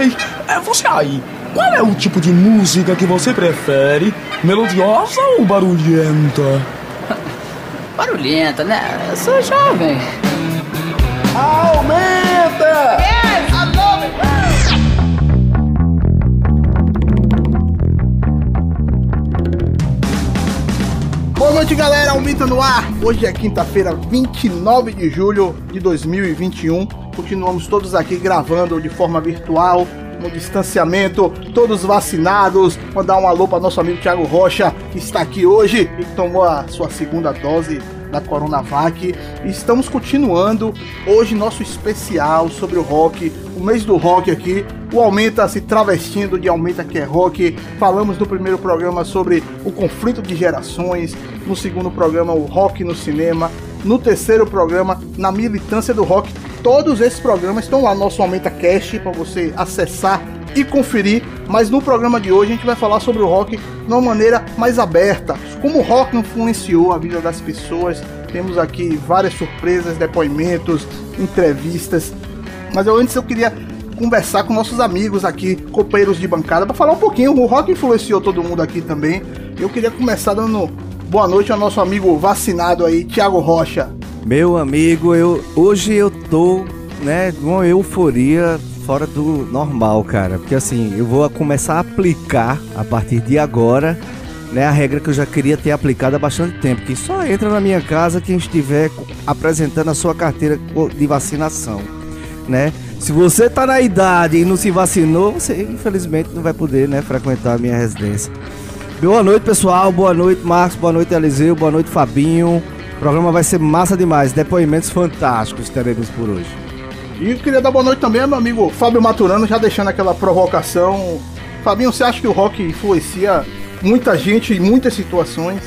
Ei, é você aí. Qual é o tipo de música que você prefere? Melodiosa ou barulhenta? Barulhenta, né? Eu sou jovem. Aumenta! Yes, I love it. Boa noite, galera. Aumenta no ar. Hoje é quinta-feira, 29 de julho de 2021. Continuamos todos aqui gravando de forma virtual, no distanciamento, todos vacinados. Mandar um alô para nosso amigo Thiago Rocha, que está aqui hoje e tomou a sua segunda dose da Coronavac. Estamos continuando hoje nosso especial sobre o rock, o mês do rock aqui. O Aumenta se travestindo de Aumenta que é rock. Falamos no primeiro programa sobre o conflito de gerações, no segundo programa o rock no cinema, no terceiro programa na militância do rock. Todos esses programas estão lá no nosso Aumenta Cast para você acessar e conferir. Mas no programa de hoje a gente vai falar sobre o rock de uma maneira mais aberta, como o rock influenciou a vida das pessoas. Temos aqui várias surpresas, depoimentos, entrevistas. Mas eu antes eu queria conversar com nossos amigos aqui, companheiros de bancada, para falar um pouquinho. O rock influenciou todo mundo aqui também. Eu queria começar dando boa noite ao nosso amigo vacinado aí, Thiago Rocha. Meu amigo, eu hoje eu tô, né, com uma euforia fora do normal, cara. Porque assim, eu vou começar a aplicar a partir de agora, né, a regra que eu já queria ter aplicado há bastante tempo, que só entra na minha casa quem estiver apresentando a sua carteira de vacinação, né? Se você tá na idade e não se vacinou, você infelizmente não vai poder, né, frequentar a minha residência. Boa noite, pessoal. Boa noite, Marcos. Boa noite, Eliseu. Boa noite, Fabinho. O programa vai ser massa demais. Depoimentos fantásticos teremos por hoje. E eu queria dar boa noite também ao meu amigo Fábio Maturano, já deixando aquela provocação. Fabinho, você acha que o rock influencia muita gente em muitas situações?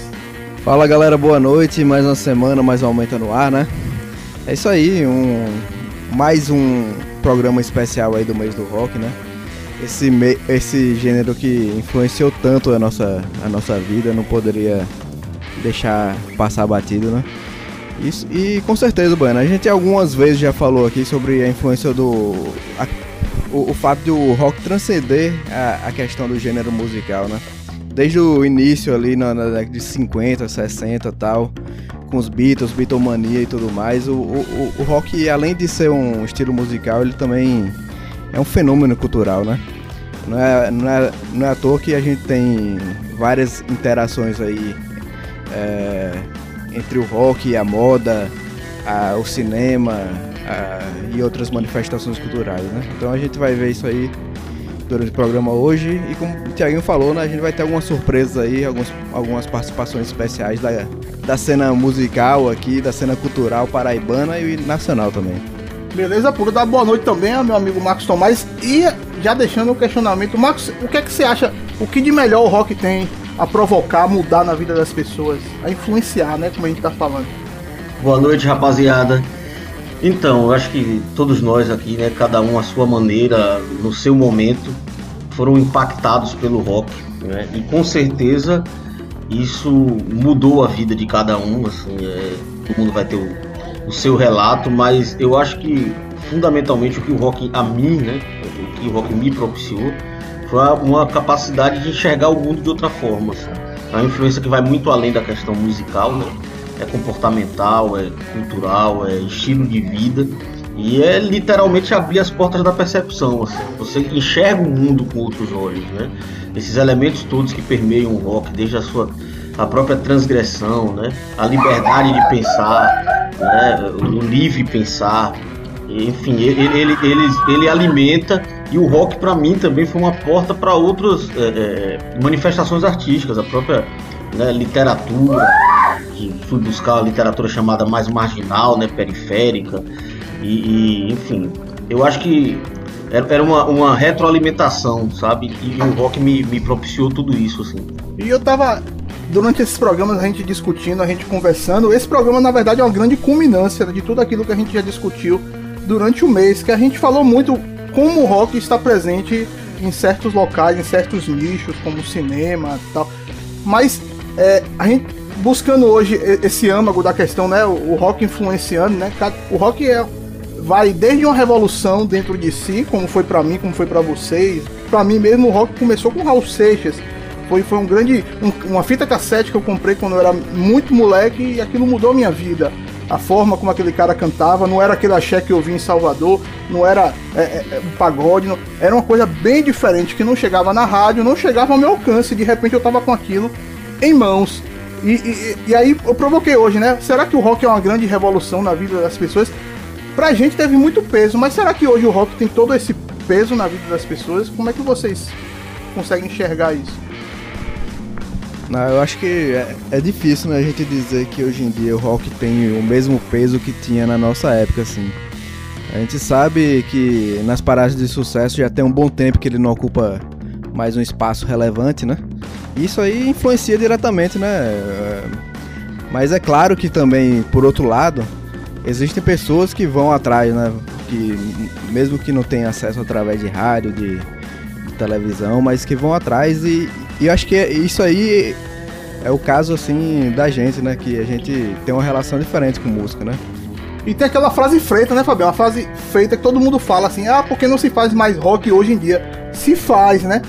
Fala galera, boa noite. Mais uma semana, mais um Aumenta no Ar, né? É isso aí, um, mais um programa especial aí do mês do rock, né? Esse, me, esse gênero que influenciou tanto a nossa, a nossa vida, não poderia deixar passar batido, né? Isso, e com certeza, Bueno, a gente algumas vezes já falou aqui sobre a influência do. a- o, o fato do rock transcender a, a questão do gênero musical, né? Desde o início ali na, década de 50, 60 e tal, com os Beatles, Beatlemania e tudo mais, o, o, o rock, além de ser um estilo musical, ele também é um fenômeno cultural, né? Não é, não, é, não é à toa que a gente tem várias interações aí é, entre o rock a moda, a- o cinema a- e outras manifestações culturais, né? Então a gente vai ver isso aí durante o programa hoje e como o Thiaguinho falou, né, a gente vai ter algumas surpresas aí, algumas, algumas participações especiais da, da cena musical aqui, da cena cultural paraibana e nacional também. Beleza pura, dar boa noite também ao meu amigo Marcos Tomás. E já deixando o questionamento, Marcos, o que é que você acha? O que de melhor o rock tem a provocar, mudar na vida das pessoas? A influenciar, né? Como a gente tá falando. Boa noite, rapaziada. Então, eu acho que todos nós aqui, né, cada um à sua maneira, no seu momento, foram impactados pelo rock, né? E com certeza isso mudou a vida de cada um, assim, é, todo mundo vai ter o, o seu relato, mas eu acho que fundamentalmente o que o rock a mim, né, o que o rock me propiciou, foi uma capacidade de enxergar o mundo de outra forma. Assim. É uma influência que vai muito além da questão musical, né? é comportamental, é cultural, é estilo de vida e é literalmente abrir as portas da percepção. Assim. Você enxerga o mundo com outros olhos, né? Esses elementos todos que permeiam o rock, desde a sua a própria transgressão, né? A liberdade de pensar, né? O livre pensar, enfim, ele, ele, ele, ele alimenta e o rock para mim também foi uma porta para outras é, é, manifestações artísticas, a própria né, literatura, que fui buscar a literatura chamada mais marginal, né, periférica, e, e, enfim, eu acho que era uma, uma retroalimentação, sabe? E o rock me, me propiciou tudo isso, assim. E eu tava. Durante esses programas, a gente discutindo, a gente conversando. Esse programa, na verdade, é uma grande culminância de tudo aquilo que a gente já discutiu durante o mês. Que a gente falou muito como o rock está presente em certos locais, em certos nichos, como cinema e tal. Mas é, a gente buscando hoje esse âmago da questão, né? O, rock influenciando, né? O rock é vai desde uma revolução dentro de si, como foi para mim, como foi para vocês. Para mim mesmo o rock começou com Raul Seixas. Foi, foi um grande. Um, uma fita cassete que eu comprei quando eu era muito moleque e aquilo mudou minha vida. A forma como aquele cara cantava, não era aquele axé que eu vi em Salvador, não era é, é, é, um pagode, não, era uma coisa bem diferente que não chegava na rádio, não chegava ao meu alcance. De repente eu tava com aquilo em mãos. E, e, e, aí eu provoquei hoje, né? Será que o rock é uma grande revolução na vida das pessoas? Pra gente teve muito peso, mas será que hoje o rock tem todo esse peso na vida das pessoas? Como é que vocês conseguem enxergar isso? Não, eu acho que é, é, difícil né, a gente dizer que hoje em dia o rock tem o mesmo peso que tinha na nossa época, assim. A gente sabe que nas paradas de sucesso já tem um bom tempo que ele não ocupa mais um espaço relevante, né? Isso aí influencia diretamente, né? Mas é claro que também, por outro lado, existem pessoas que vão atrás, né? Que mesmo que não tenham acesso através de rádio, de, de televisão, mas que vão atrás e, e eu acho que isso aí é o caso, assim, da gente, né? Que a gente tem uma relação diferente com música, né? E tem aquela frase feita, né, Fabião? Uma frase feita que todo mundo fala assim: ah, porque não se faz mais rock hoje em dia? Se faz, né?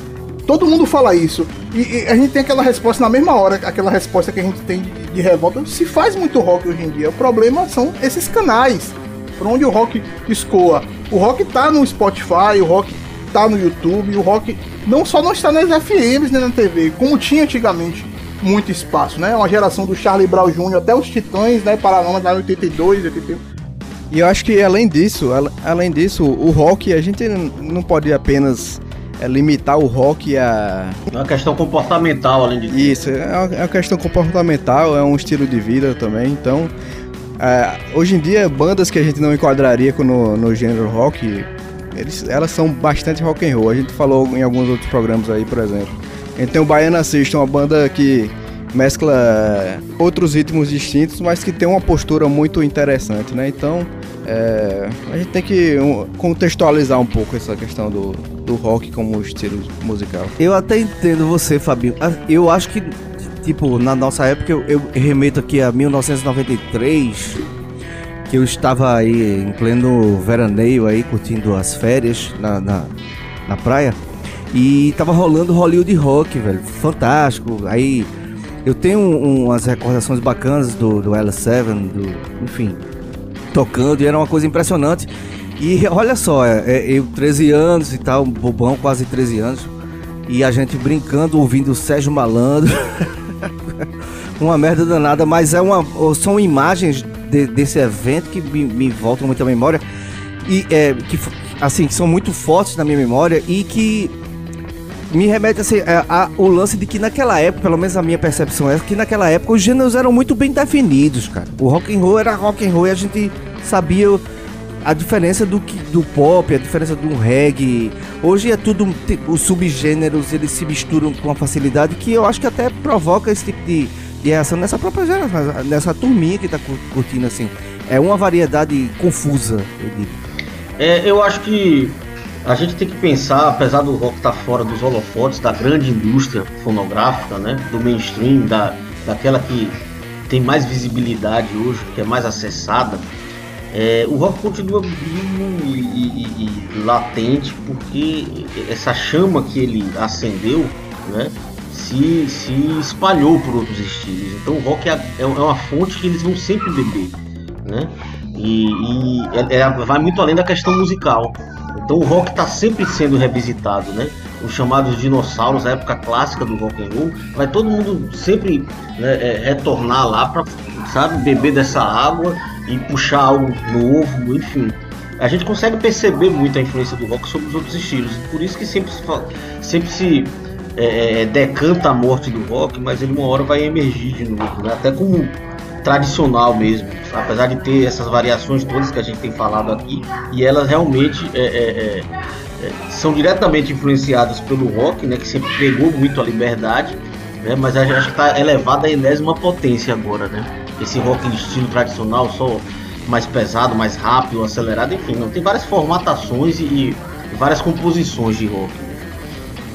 Todo mundo fala isso. E, e, a gente tem aquela resposta na mesma hora, aquela resposta que a gente tem de, de revolta. Se faz muito rock hoje em dia. O problema são esses canais por onde o rock escoa. O rock tá no Spotify, o rock tá no YouTube, o rock não só não está nas FMs nem na TV, como tinha antigamente muito espaço, né? Uma geração do Charlie Brown Jr. até os Titãs, né? Paralamas lá em 82, 81. E eu acho que além disso, além disso, o rock a gente não pode apenas é, limitar o rock a. É uma questão comportamental, além disso. Isso, é uma, é uma questão comportamental, é um estilo de vida também. Então, é, hoje em dia, bandas que a gente não enquadraria no, no gênero rock, eles, elas são bastante rock and roll. A gente falou em alguns outros programas aí, por exemplo. A gente tem o Baiana System, uma banda que mescla outros ritmos distintos, mas que tem uma postura muito interessante, né? Então, é, a gente tem que contextualizar um pouco essa questão do, do rock como estilo musical. Eu até entendo você, Fabinho. Ah, eu acho que, tipo, na nossa época, eu, eu remeto aqui a 1993, que eu estava aí em pleno veraneio aí, curtindo as férias na, na, na praia. E tava rolando Hollywood Rock, velho. Fantástico. Aí eu tenho um, umas recordações bacanas do, do L7, do, enfim, tocando, e era uma coisa impressionante. E olha só, é, é, eu 13 anos e tal, bobão, quase 13 anos, e a gente brincando, ouvindo o Sérgio Malandro. uma merda danada, mas é uma, são imagens de, desse evento que me, me voltam muito à memória e é, que assim são muito fortes na minha memória e que me remete assim, a, a, o lance de que naquela época, pelo menos a minha percepção é que naquela época os gêneros eram muito bem definidos, cara. O rock and roll era rock and roll e a gente sabia a diferença do que do pop, a diferença do reggae. Hoje é tudo os subgêneros, eles se misturam com uma facilidade que eu acho que até provoca esse tipo de, de reação nessa própria geração, nessa turminha que tá curtindo assim. É uma variedade confusa, eu digo. É, eu acho que a gente tem que pensar, apesar do rock estar tá fora dos holofotes da grande indústria fonográfica, né, do mainstream, da, daquela que tem mais visibilidade hoje, que é mais acessada, é, o rock continua vivo e, e, e, latente porque essa chama que ele acendeu, né, se, se espalhou por outros estilos. Então o rock é, é, é uma fonte que eles vão sempre beber, né? E, e é, é, vai muito além da questão musical. Então o rock está sempre sendo revisitado, né? Os chamados dinossauros, a época clássica do rock and roll, vai todo mundo sempre né, é, retornar lá para, sabe, beber dessa água e puxar algo novo, enfim. A gente consegue perceber muito a influência do rock sobre os outros estilos, por isso que sempre se, sempre se é, é, decanta a morte do rock, mas ele uma hora vai emergir de novo, né? até como tradicional mesmo, apesar de ter essas variações todas que a gente tem falado aqui, e elas realmente é, é, é, é são diretamente influenciadas pelo rock, né, que sempre pegou muito a liberdade, né, mas acho que está elevado à enésima potência agora, né? Esse rock de estilo tradicional, só mais pesado, mais rápido, acelerado, enfim, não tem várias formatações e, e várias composições de rock.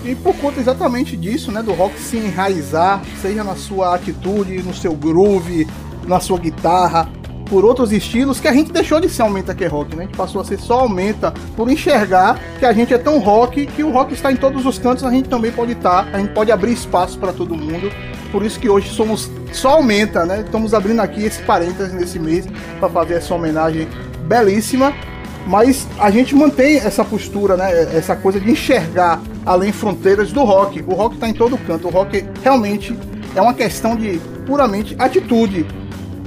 E por conta exatamente disso, né, do rock se enraizar, seja na sua atitude, no seu groove, na sua guitarra, por outros estilos que a gente deixou de ser aumenta que é rock, né? A gente passou a ser só aumenta por enxergar que a gente é tão rock que o rock está em todos os cantos, a gente também pode estar, a gente pode abrir espaço para todo mundo. Por isso que hoje somos só aumenta, né? Estamos abrindo aqui esse parênteses nesse mês para fazer essa homenagem belíssima. Mas a gente mantém essa postura, né? Essa coisa de enxergar além fronteiras do rock. O rock está em todo canto. O rock realmente é uma questão de puramente atitude.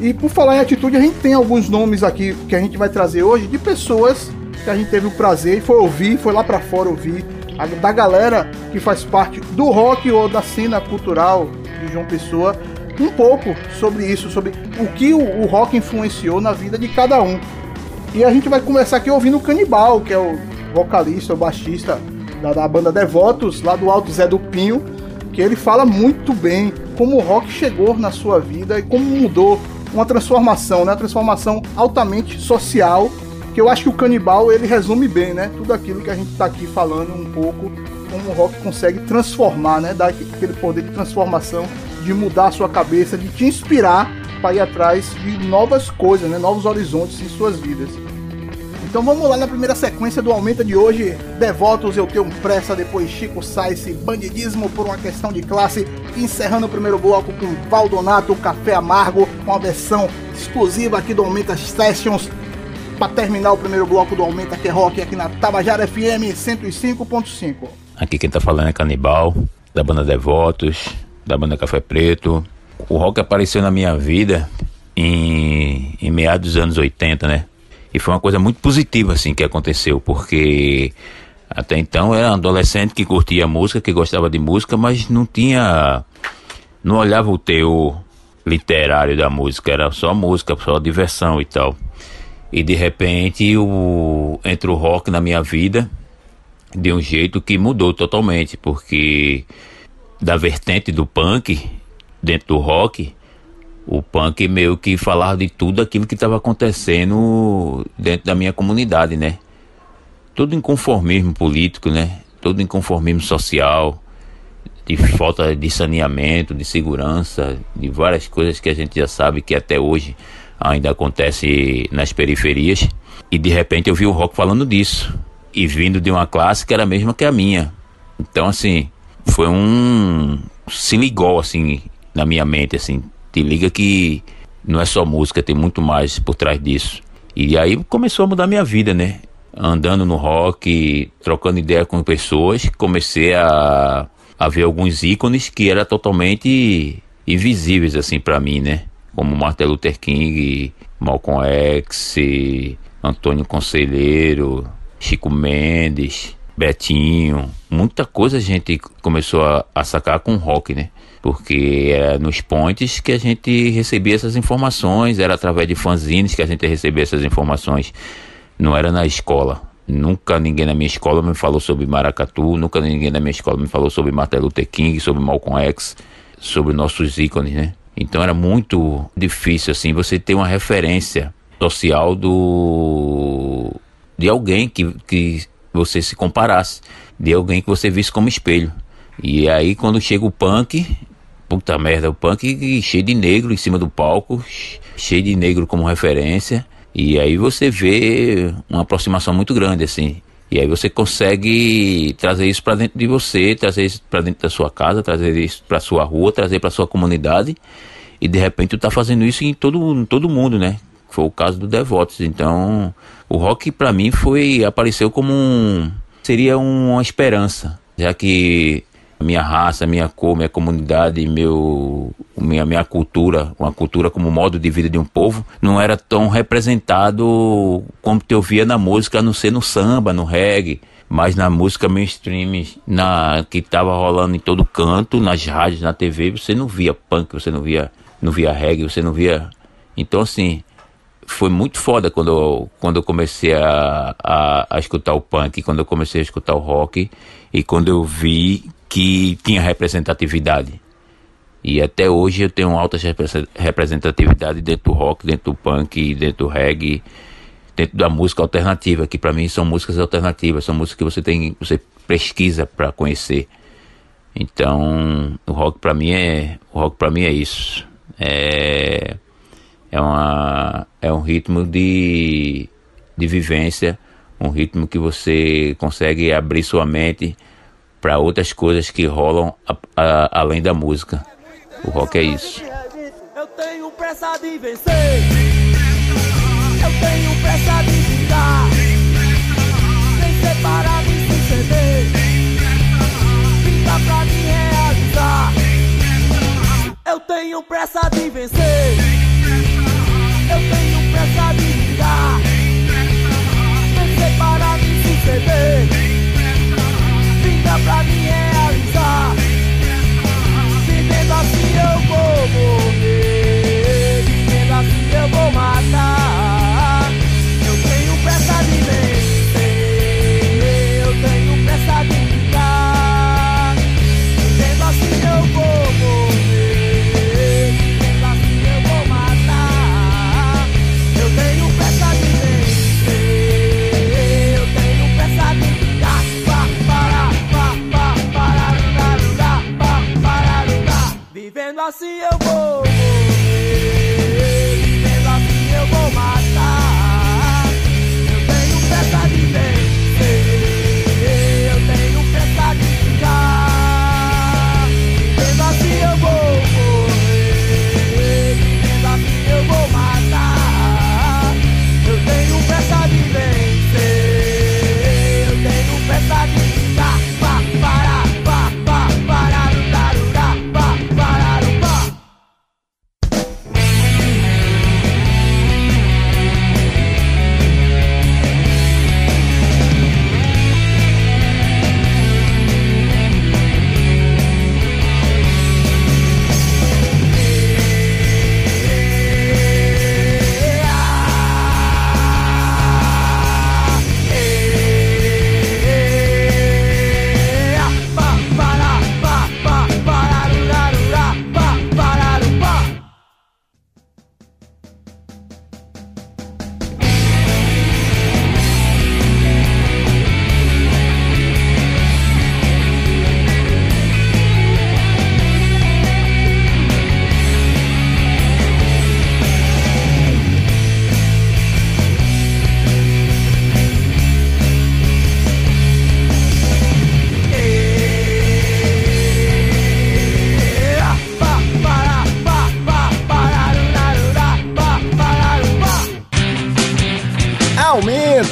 E por falar em atitude, a gente tem alguns nomes aqui que a gente vai trazer hoje de pessoas que a gente teve o prazer e foi ouvir, foi lá para fora ouvir, a, da galera que faz parte do rock ou da cena cultural de João Pessoa, um pouco sobre isso, sobre o que o, o rock influenciou na vida de cada um. E a gente vai começar aqui ouvindo o Canibal, que é o vocalista, o baixista da, da banda Devotos, lá do Alto Zé do Pinho, que ele fala muito bem como o rock chegou na sua vida e como mudou uma transformação, né? Uma transformação altamente social, que eu acho que o Canibal ele resume bem, né? Tudo aquilo que a gente está aqui falando um pouco, como o rock consegue transformar, né? Dar aquele poder de transformação, de mudar a sua cabeça, de te inspirar para ir atrás de novas coisas, né? Novos horizontes em suas vidas. Então vamos lá na primeira sequência do Aumenta de hoje. Devotos, eu tenho pressa, depois Chico Sainz, bandidismo por uma questão de classe. Encerrando o primeiro bloco com Valdonato, Café Amargo, uma versão exclusiva aqui do Aumenta Sessions. Para terminar o primeiro bloco do Aumenta Que Rock aqui na Tabajara FM 105.5. Aqui quem tá falando é Canibal, da banda Devotos, da banda Café Preto. O rock apareceu na minha vida em, em meados dos anos 80, né? E foi uma coisa muito positiva, assim, que aconteceu, porque até então era um adolescente que curtia música, que gostava de música, mas não tinha. não olhava o teu literário da música, era só música, só diversão e tal. E de repente o, entra o rock na minha vida de um jeito que mudou totalmente, porque da vertente do punk dentro do rock, o punk meio que falava de tudo aquilo que estava acontecendo dentro da minha comunidade, né? Todo inconformismo político, né? Todo inconformismo social, de falta de saneamento, de segurança, de várias coisas que a gente já sabe que até hoje ainda acontece nas periferias. E de repente eu vi o rock falando disso. E vindo de uma classe que era a mesma que a minha. Então, assim, foi um. Se ligou, assim, na minha mente, assim te liga que não é só música, tem muito mais por trás disso. E aí começou a mudar minha vida, né? Andando no rock, trocando ideia com pessoas, comecei a, a ver alguns ícones que eram totalmente invisíveis assim para mim, né? Como Martin Luther King, Malcolm X, Antônio Conselheiro, Chico Mendes, Betinho, muita coisa a gente começou a, a sacar com rock, né? Porque era nos pontes que a gente recebia essas informações, era através de fanzines que a gente recebia essas informações, não era na escola. Nunca ninguém na minha escola me falou sobre Maracatu, nunca ninguém na minha escola me falou sobre Martin Luther King, sobre Malcolm X, sobre nossos ícones, né? Então era muito difícil assim você ter uma referência social do de alguém que, que você se comparasse, de alguém que você visse como espelho. E aí quando chega o punk, puta merda, o punk cheio de negro em cima do palco, cheio de negro como referência. E aí você vê uma aproximação muito grande, assim. E aí você consegue trazer isso para dentro de você, trazer isso para dentro da sua casa, trazer isso para sua rua, trazer para sua comunidade. E de repente tu tá fazendo isso em todo, em todo mundo, né? Foi o caso do Devotos. Então, o rock para mim foi apareceu como um seria uma esperança, já que minha raça, minha cor, minha comunidade, meu, minha, minha cultura, uma cultura como modo de vida de um povo, não era tão representado como eu via na música, a não ser no samba, no reggae, mas na música mainstream, na, que estava rolando em todo canto, nas rádios, na TV, você não via punk, você não via, não via reggae, você não via. Então, assim, foi muito foda quando eu, quando eu comecei a, a, a escutar o punk, quando eu comecei a escutar o rock e quando eu vi que tinha representatividade. E até hoje eu tenho alta representatividade dentro do rock, dentro do punk, dentro do reggae, dentro da música alternativa, que para mim são músicas alternativas, são músicas que você tem, você pesquisa para conhecer. Então, o rock para mim é, o rock para mim é isso. É é, uma, é um ritmo de, de vivência, um ritmo que você consegue abrir sua mente para outras coisas que rolam a, a, além da música. O rock é isso. Eu tenho pressa de vencer. Eu tenho pressa de ficar. Vencer para me suceder. Fica pra me realizar. Eu tenho pressa de vencer. Eu tenho pra me assim eu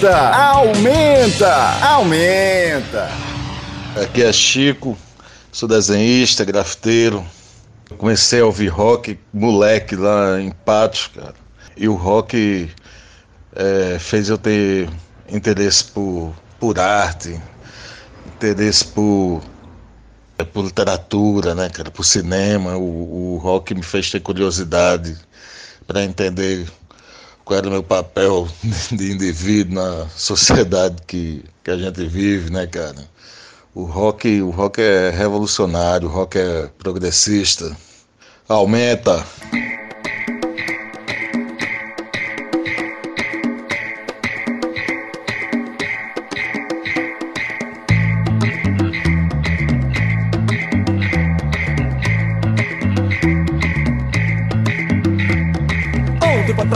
Aumenta, aumenta, aumenta. Aqui é Chico, sou desenhista, grafiteiro. Comecei a ouvir rock, moleque lá em Patos, cara. E o rock eh, fez eu ter interesse por, por arte, interesse por, eh, por literatura, né, cara, por cinema. O, o rock me fez ter curiosidade para entender qual era o meu papel de indivíduo na sociedade que, que a gente vive, né, cara? O rock, o rock é revolucionário, o rock é progressista. Aumenta.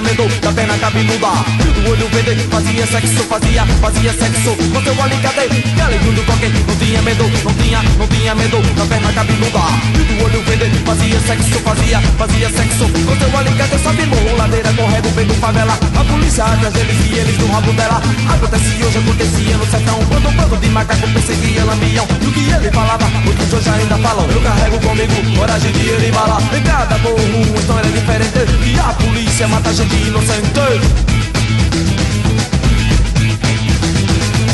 Medo da perna cabeluda. Do olho verde, fazia sexo, fazia, fazia sexo com seu alicate. Galego do toque, não tinha medo, não tinha, não tinha medo da perna cabeluda. Do olho verde, fazia sexo, fazia, fazia sexo com seu alicate. Sobe morro, ladeira, correndo, vendo favela. A polícia atrás deles e eles no rabo dela. Acontece hoje, acontecia no sertão. Quando um bando de macaco perseguia lampião. E o que ele falava, muitos hoje ainda falam. Eu carrego comigo coragem de ele balar. Em cada morro, uma história diferente. E a polícia mata gente inocente.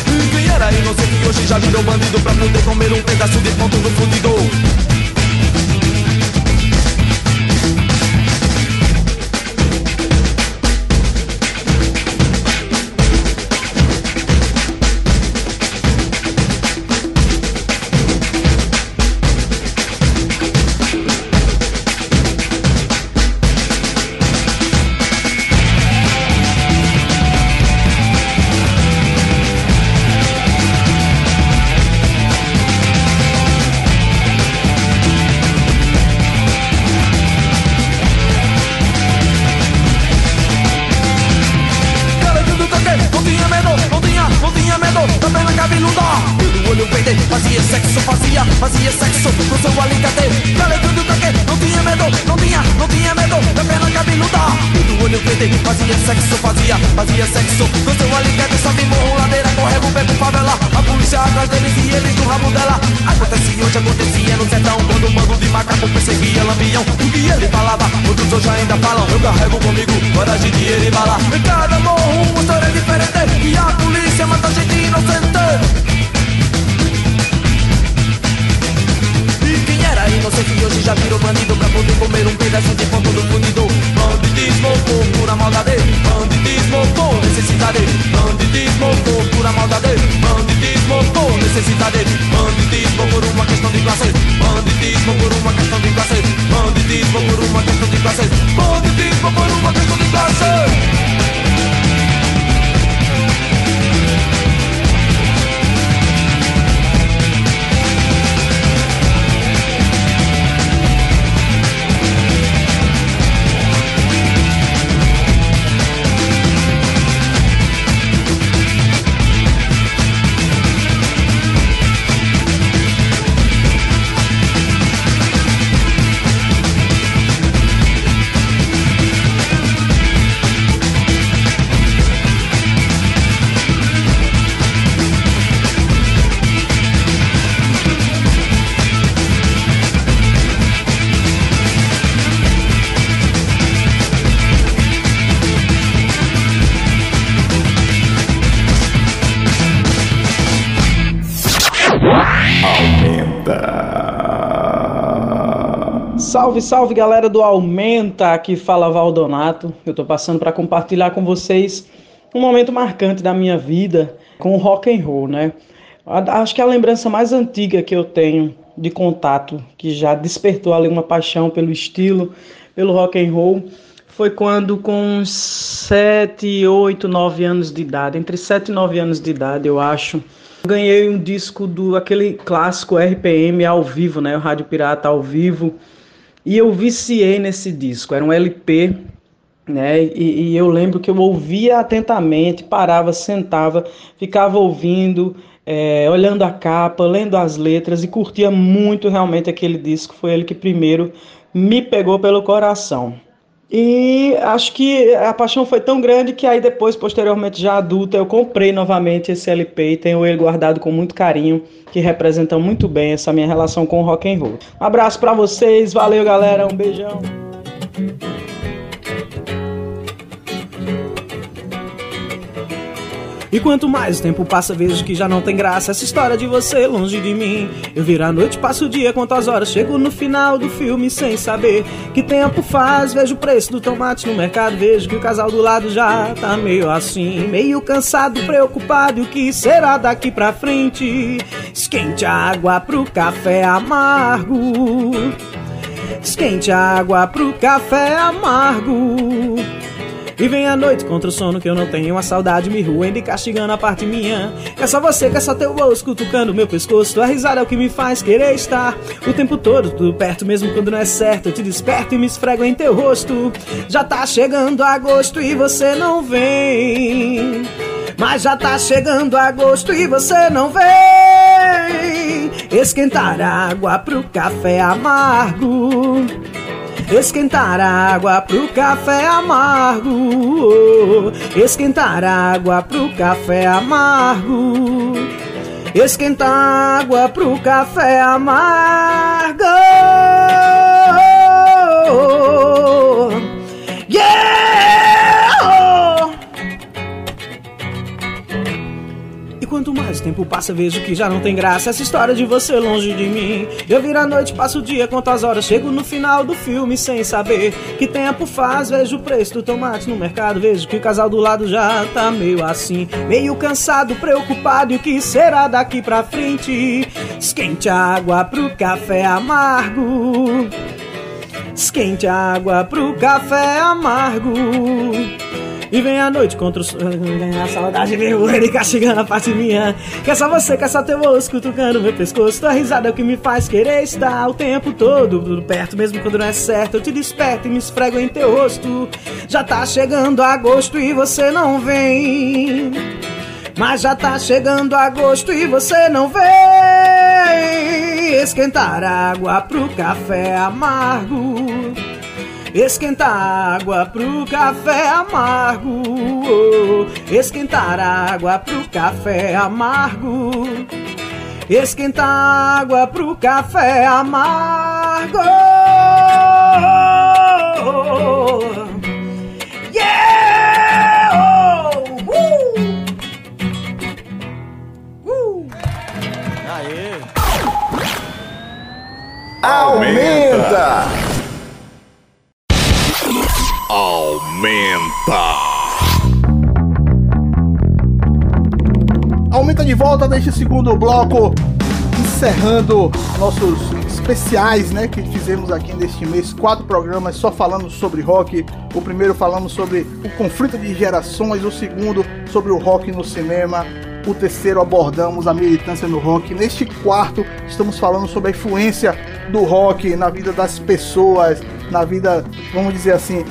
E Quem era inocente hoje já virou bandido pra poder comer um pedaço de ponto no fundidor. Salve, salve galera do Aumenta, aqui fala Valdonato. Eu tô passando para compartilhar com vocês um momento marcante da minha vida com o rock and roll, né? Acho que a lembrança mais antiga que eu tenho de contato, que já despertou ali uma paixão pelo estilo, pelo rock and roll, foi quando com 7, 8, 9 anos de idade, entre 7 e 9 anos de idade, eu acho, ganhei um disco do aquele clássico RPM ao vivo, né, o Rádio Pirata ao vivo e eu viciei nesse disco, era um LP, né? E, e eu lembro que eu ouvia atentamente, parava, sentava, ficava ouvindo, é, olhando a capa, lendo as letras e curtia muito realmente aquele disco. Foi ele que primeiro me pegou pelo coração. E acho que a paixão foi tão grande que aí depois, posteriormente, já adulta, eu comprei novamente esse LP e tenho ele guardado com muito carinho, que representa muito bem essa minha relação com o rock and roll. Um abraço para vocês, valeu galera, um beijão. E quanto mais o tempo passa, vejo que já não tem graça essa história de você longe de mim. Eu viro a noite, passo o dia, quantas horas chego no final do filme sem saber que tempo faz. Vejo o preço do tomate no mercado, vejo que o casal do lado já tá meio assim, meio cansado, preocupado. E o que será daqui pra frente? Esquente a água pro café amargo. Esquente a água pro café amargo. E vem a noite contra o sono que eu não tenho, a saudade me ruendo e castigando a parte minha. É só você que é só teu bolso cutucando meu pescoço. Tua risada é o que me faz querer estar o tempo todo tudo perto, mesmo quando não é certo. Eu te desperto e me esfrego em teu rosto. Já tá chegando agosto e você não vem. Mas já tá chegando agosto e você não vem. Esquentar água pro café amargo esquentar água pro café amargo, esquentar água pro café amargo, esquentar água pro café amargo. Tempo passa, vejo que já não tem graça essa história de você longe de mim. Eu viro a noite, passo o dia, conto as horas, chego no final do filme sem saber que tempo faz. Vejo o preço do tomate no mercado, vejo que o casal do lado já tá meio assim, meio cansado, preocupado. E o que será daqui pra frente? Esquente a água pro café amargo. Esquente a água pro café amargo. E vem a noite contra o Ganhar a saudade meu ele castigando a parte minha. Que é só você, que é só teu osso cutucando meu pescoço. Tua risada é o que me faz querer estar o tempo todo perto, mesmo quando não é certo. Eu te desperto e me esfrego em teu rosto. Já tá chegando agosto e você não vem. Mas já tá chegando agosto e você não vem. Esquentar água pro café amargo Esquentar água pro café amargo. Esquentar água pro café amargo. Esquentar água pro café amargo. Yeah! Uh! Uh! Aê! Aumenta! Aumenta! Aumenta de volta neste segundo bloco, encerrando nossos especiais, né, que fizemos aqui neste mês, quatro programas só falando sobre rock. O primeiro falamos sobre o conflito de gerações, o segundo sobre o rock no cinema, o terceiro abordamos a militância no rock. Neste quarto estamos falando sobre a influência do rock na vida das pessoas, na vida, vamos dizer assim,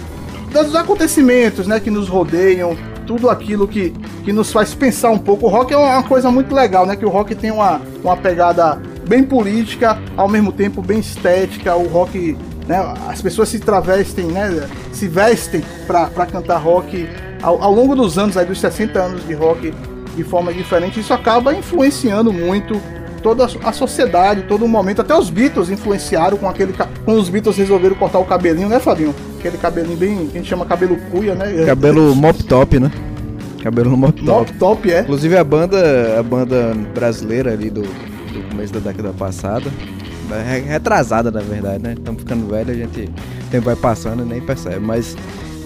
dos acontecimentos, né, que nos rodeiam, tudo aquilo que, que nos faz pensar um pouco. O rock é uma coisa muito legal, né, que o rock tem uma, uma pegada bem política, ao mesmo tempo bem estética. O rock, né, as pessoas se travestem, né, se vestem para cantar rock ao, ao longo dos anos, aí dos 60 anos de rock de forma diferente. Isso acaba influenciando muito toda a sociedade, todo o momento. Até os Beatles influenciaram com aquele. Quando os Beatles resolveram cortar o cabelinho, né, Fabinho? Aquele cabelinho bem. que a gente chama cabelo cuia, né? Cabelo mop top, né? Cabelo no mop top. Mop top, é. Inclusive a banda, a banda brasileira ali do, do começo da década passada. é Retrasada, na verdade, né? Estamos ficando velho, a gente. O tempo vai passando e nem percebe. Mas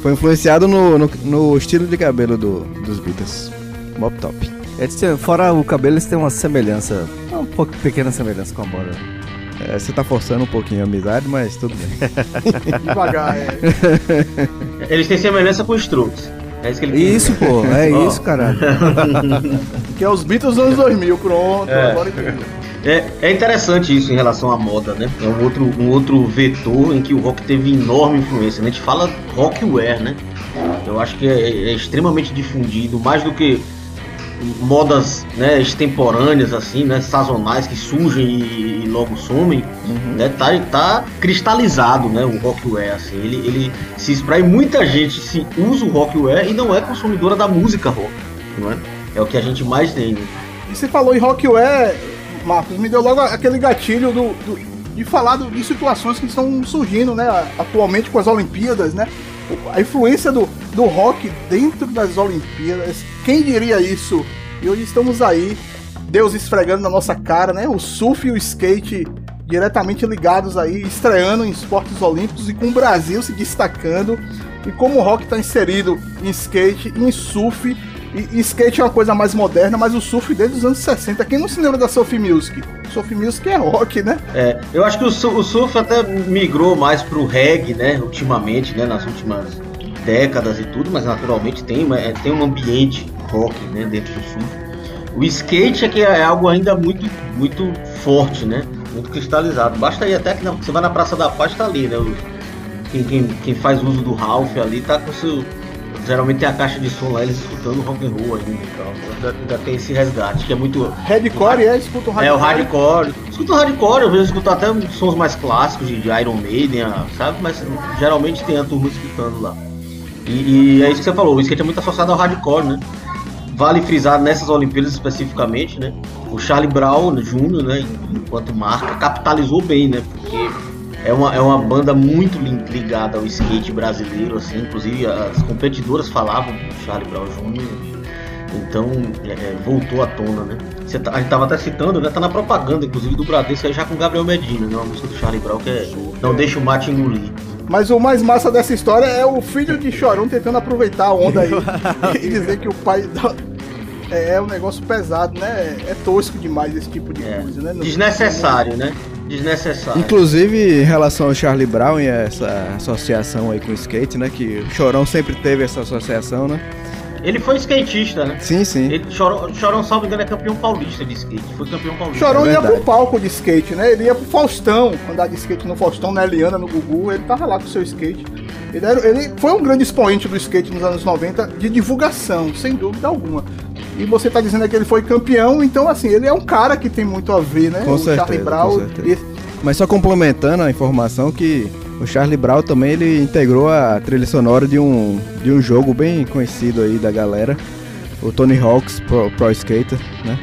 foi influenciado no, no, no estilo de cabelo do, dos Beatles. Mop top. Eles têm- fora o cabelo, eles têm uma semelhança, uma pouco pequena semelhança com a banda. É, você tá forçando um pouquinho a amizade, mas tudo bem. Devagar, é. Eles têm semelhança com os Strokes. É isso que ele quis Isso, pô, é Ó. isso, caralho. que é os Beatles dos anos 2000, pronto. É. Agora. É, é interessante isso em relação à moda, né? É um outro, um outro vetor em que o rock teve enorme influência. né? A gente fala rockwear, né? Eu acho que é, é extremamente difundido, mais do que modas né, extemporâneas, assim, né? Sazonais que surgem e, e logo sumem. Né? Tá, tá cristalizado, né? O rockwear, assim. Ele, ele se espraia. Muita gente se usa o rockwear e não é consumidora da música rock, não é? É o que a gente mais tem. né? E você falou em rockwear, Marcos, me deu logo aquele gatilho do, do- de falar do- de situações que estão surgindo, né, atualmente com as Olimpíadas, né? A influência do, do rock dentro das Olimpíadas, quem diria isso? E hoje estamos aí, Deus esfregando na nossa cara, né? O surf e o skate diretamente ligados aí, estreando em esportes olímpicos e com o Brasil se destacando. E como o rock está inserido em skate, em surf, e, skate é uma coisa mais moderna, mas o surf desde os anos 60. Quem não se lembra da Surf Music? Surf Music é rock, né? É, eu acho que o surf até migrou mais pro reggae, né, ultimamente, né, nas últimas décadas e tudo, mas naturalmente tem, é, tem um ambiente rock, né, dentro do surf. O skate é que é algo ainda muito, muito forte, né, muito cristalizado. Basta ir até que na- você vai na Praça da Paz, tá ali, né, o- quem, quem, quem faz uso do Ralph ali tá com seu... Geralmente tem a caixa de som lá, eles escutando rock and roll ainda e tal. Ainda, ainda tem esse resgate, que é muito... Hardcore, é? Escuta o hardcore. É, o hardcore. Escuto hardcore, às vezes escuto até sons mais clássicos de, Iron Maiden, sabe? Mas geralmente tem a turma escutando lá. E, e é isso que você falou, o skate é muito associado ao hardcore, né? Vale frisar nessas Olimpíadas especificamente, né? O Charlie Brown Jr., né, enquanto marca, capitalizou bem, né? Porque é uma, é uma banda muito li- ligada ao skate brasileiro, assim, inclusive as competidoras falavam do Charlie Brown Jr. Então é, é, voltou à tona, né? Você tá, a gente tava até citando, né? Tá na propaganda, inclusive, do Bradesco já com Gabriel Medina, né? Uma música do Charlie Brown que é Não Deixa o Mate Engolir. Mas o mais massa dessa história é o filho de Chorão tentando aproveitar a onda aí e dizer que o pai da- é, é um negócio pesado, né? É tosco demais esse tipo de coisa, né? Não- Desnecessário, né? Desnecessário. Inclusive, em relação ao Charlie Brown e essa associação aí com o skate, né? Que o Chorão sempre teve essa associação, né? Ele foi skatista, né? Sim, sim. Ele, Chorão, Chorão, salvo engano, é campeão paulista de skate. Foi campeão paulista. Chorão ia pro palco de skate, né? Ele ia pro Faustão, andar de skate no Faustão, na Eliana, no Gugu, ele tava lá com o seu skate. Ele, era- ele foi um grande expoente do skate nos anos 90 de divulgação, sem dúvida alguma. E você tá dizendo que ele foi campeão, então assim, ele é um cara que tem muito a ver, né? Com o certeza, Charlie com Brown. Mas só complementando a informação que o Charlie Brown também ele integrou a trilha sonora de um, de um jogo bem conhecido aí da galera, o Tony Hawk's Pro, Pro Skater, né?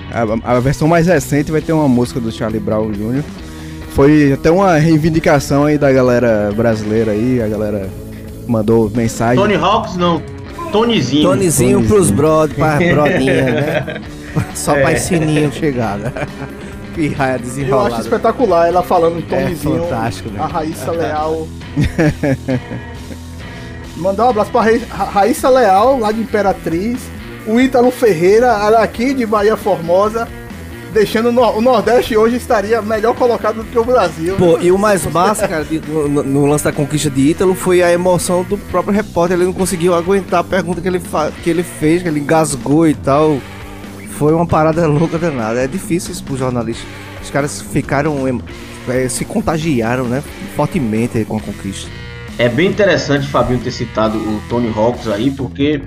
A, a versão mais recente vai ter uma música do Charlie Brown Jr. Foi até uma reivindicação aí da galera brasileira aí, a galera mandou mensagem. Tony Hawks não. Tonyzinho. Tonizinho pros brod, pra brodinha, né? Só É. pra sininho chegar, né? Pirraia Eu acho desenrolada. espetacular ela falando em Tonyzinho. fantástico, né? A Raíssa Leal. Mandar um abraço pra Raí- Ra- Raíssa Leal, lá de Imperatriz. O Ítalo Ferreira, aqui de Bahia Formosa. Deixando o Nor- o Nordeste hoje estaria melhor colocado do que o Brasil. Pô, e o mais massa, cara, de- no, no- lance da conquista de Ítalo foi a emoção do próprio repórter. Ele não conseguiu aguentar a pergunta que ele, que ele fez, que ele engasgou e tal. Foi uma parada louca danada. É difícil isso pro jornalista. Os caras ficaram. eh, se contagiaram, né? Fortemente com a conquista. É bem interessante, Fabinho, ter citado o Tony Hawks aí, porque,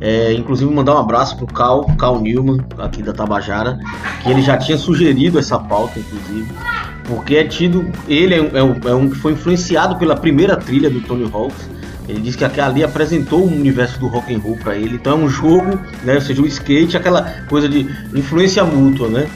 é, inclusive, mandar um abraço pro Cal, Cal Newman, aqui da Tabajara, que ele já tinha sugerido essa pauta, inclusive, porque é tido. Ele é, é um, é um que foi influenciado pela primeira trilha do Tony Hawks. Ele disse que ali apresentou o universo do rock and roll para ele. Então é um jogo, né? Ou seja, o skate, aquela coisa de influência mútua, né?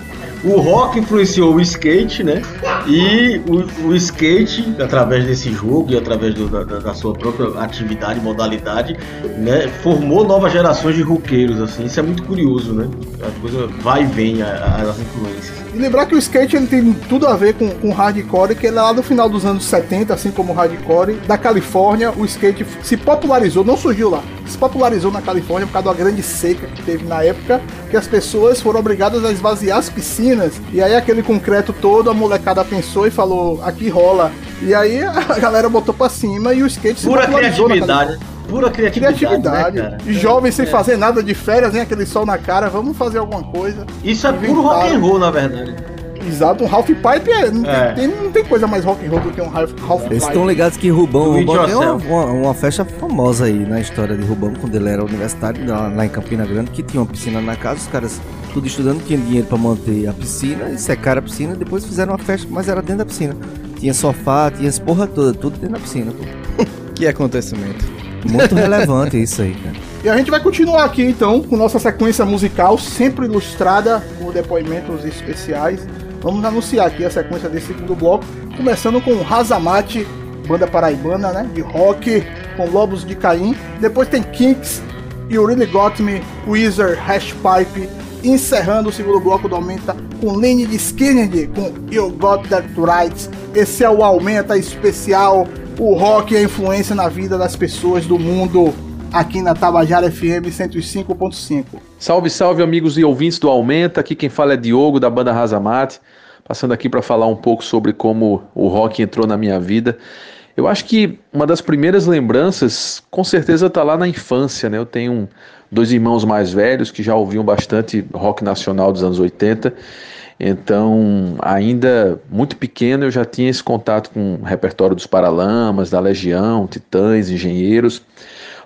O rock influenciou o skate, né? E o, o skate, através desse jogo e através do- da, da- sua própria atividade, modalidade, né? Formou novas gerações de roqueiros, assim. Isso é muito curioso, né? A coisa vai e vem, a- as influências. E lembrar que o skate ele tem tudo a ver com, com hardcore, que ele é lá no final dos anos 70, assim como o hardcore, da Califórnia, o skate se popularizou, não surgiu lá, se popularizou na Califórnia por causa da grande seca que teve na época, que as pessoas foram obrigadas a esvaziar as piscinas, e aí aquele concreto todo, a molecada pensou e falou, aqui rola. E aí a galera botou pra cima e o skate se Pura popularizou na criatividade. Califórnia. Pura criatividade. Criatividade. né? Jovens sem É. fazer nada de férias, nem aquele sol na cara, vamos fazer alguma coisa. Isso é puro rock and roll, na verdade. Exato, um half pipe é, não, É. Tem, tem- não tem coisa mais rock and roll do que um half, half Eles pipe. estão ligados que Rubão, Rubão tem uma, uma, uma festa famosa aí na história de Rubão, quando ele era universitário, lá, lá em Campina Grande, que tinha uma piscina na casa, os caras tudo estudando, tinham dinheiro pra manter a piscina e secar a piscina, depois fizeram uma festa, mas era dentro da piscina. Tinha sofá, tinha as porra toda, tudo dentro da piscina. pô. Que acontecimento. Muito relevante isso aí, cara. E a gente vai continuar aqui então com nossa sequência musical, sempre ilustrada por depoimentos especiais. Vamos anunciar aqui a sequência desse segundo bloco, começando com Razamate, banda paraibana, né, de rock, com Lobos de Caim. Depois tem Kinks, You Really Got Me, Weezer, Hashpipe. Encerrando o segundo bloco do Aumenta com Lenny de Skinner com You Got That Right. Esse é o Aumenta especial. O rock e a influência na vida das pessoas do mundo aqui na Tabajara FM 105.5. Salve, salve amigos e ouvintes do Aumenta. Aqui quem fala é Diogo da banda Razamate, passando aqui para falar um pouco sobre como o rock entrou na minha vida. Eu acho que uma das primeiras lembranças, com certeza, está lá na infância, né? Eu tenho um- dois irmãos mais velhos que já ouviam bastante rock nacional dos anos 80. Então, ainda muito pequeno, eu já tinha esse contato com o repertório dos Paralamas, da Legião, Titãs, Engenheiros.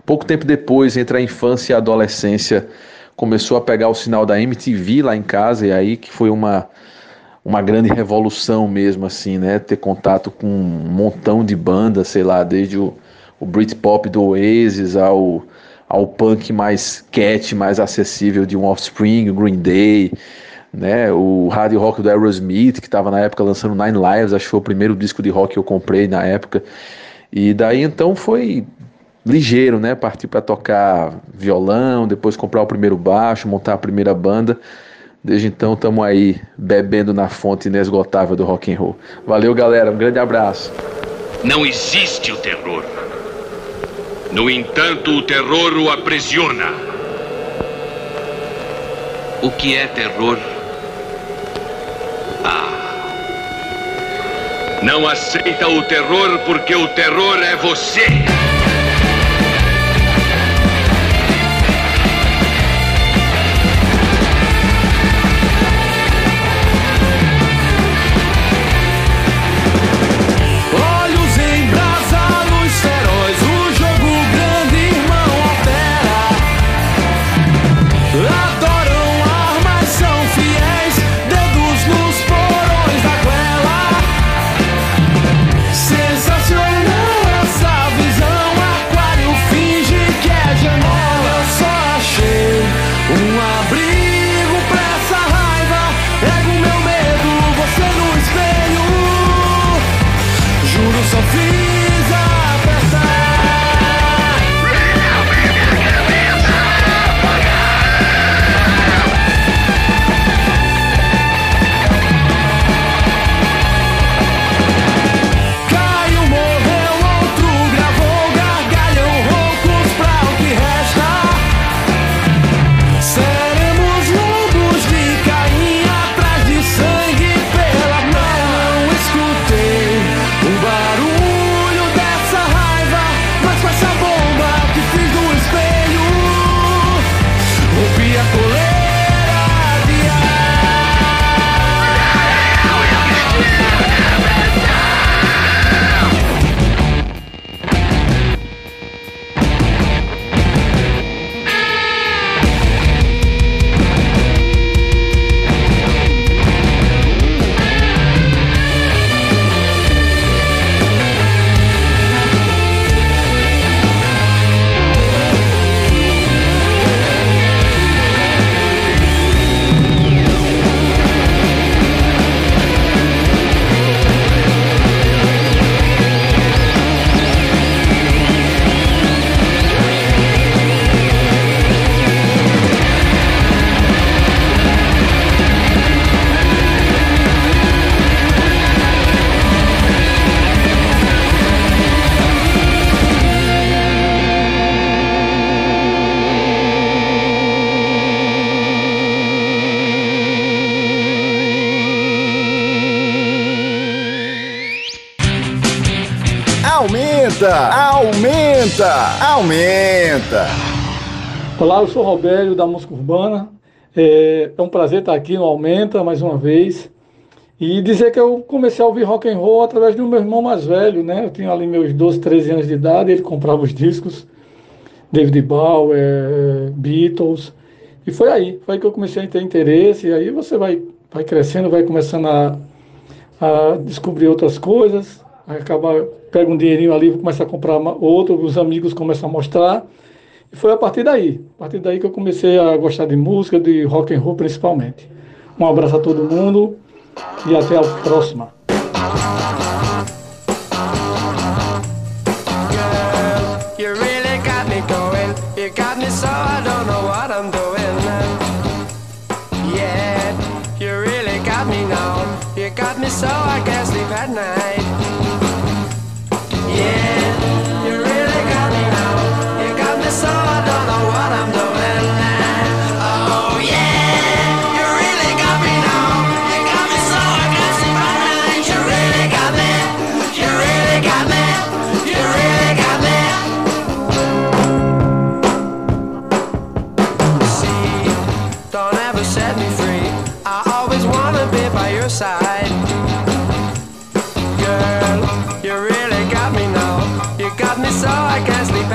Pouco tempo depois, entre a infância e a adolescência, começou a pegar o sinal da MTV lá em casa, e aí que foi uma, uma grande revolução mesmo, assim, né? Ter contato com um montão de bandas, sei lá, desde o, o Britpop do Oasis ao, ao punk mais cat, mais acessível de um Offspring, o Green Day, né? O hard rock do Aerosmith, que estava na época lançando Nine Lives, acho que foi o primeiro disco de rock que eu comprei na época. E daí então foi ligeiro, né? Partir para tocar violão, depois comprar o primeiro baixo, montar a primeira banda. Desde então estamos aí bebendo na fonte inesgotável do rock and roll. Valeu, galera. Um grande abraço. Não existe o terror. No entanto, o terror o aprisiona. O que é terror? Ah. Não aceita o terror porque o terror é você. Olá, eu sou o Robélio da Música Urbana. É, é um prazer estar aqui no Aumenta mais uma vez. E dizer que eu comecei a ouvir rock and roll através do meu irmão mais velho, né? Eu tinha ali meus 12, 13 anos de idade, ele comprava os discos, David Bowie, é, Beatles. E foi aí, foi aí que eu comecei a ter interesse. E aí você vai, vai crescendo, vai começando a, a descobrir outras coisas. Acaba, pega um dinheirinho ali, começa a comprar outro, os amigos começam a mostrar. E foi a partir daí, a partir daí que eu comecei a gostar de música, de rock and roll principalmente. Um abraço a todo mundo e até a próxima. So I can't sleep at night. Yeah,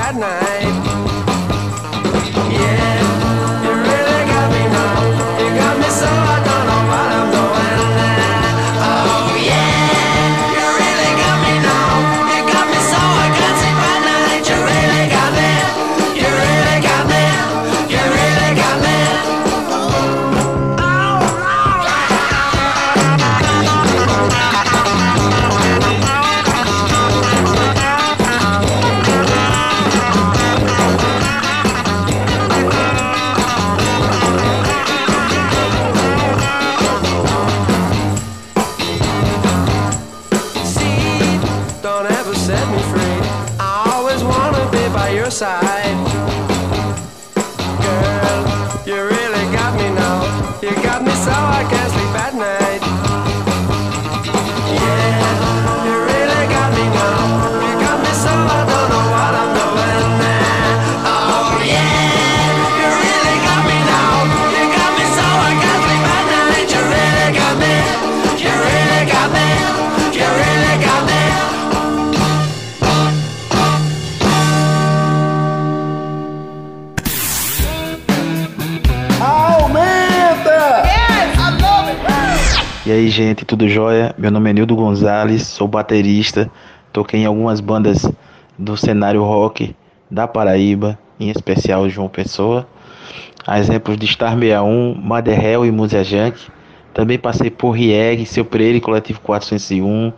at night. Gente, tudo jóia? Meu nome é Nildo Gonzalez, sou baterista, toquei em algumas bandas do cenário rock da Paraíba, em especial João Pessoa. A exemplos de Star 61, Mother Hell e Múzia Junk. Também passei por Rieg, Seu Pereira e Coletivo 401,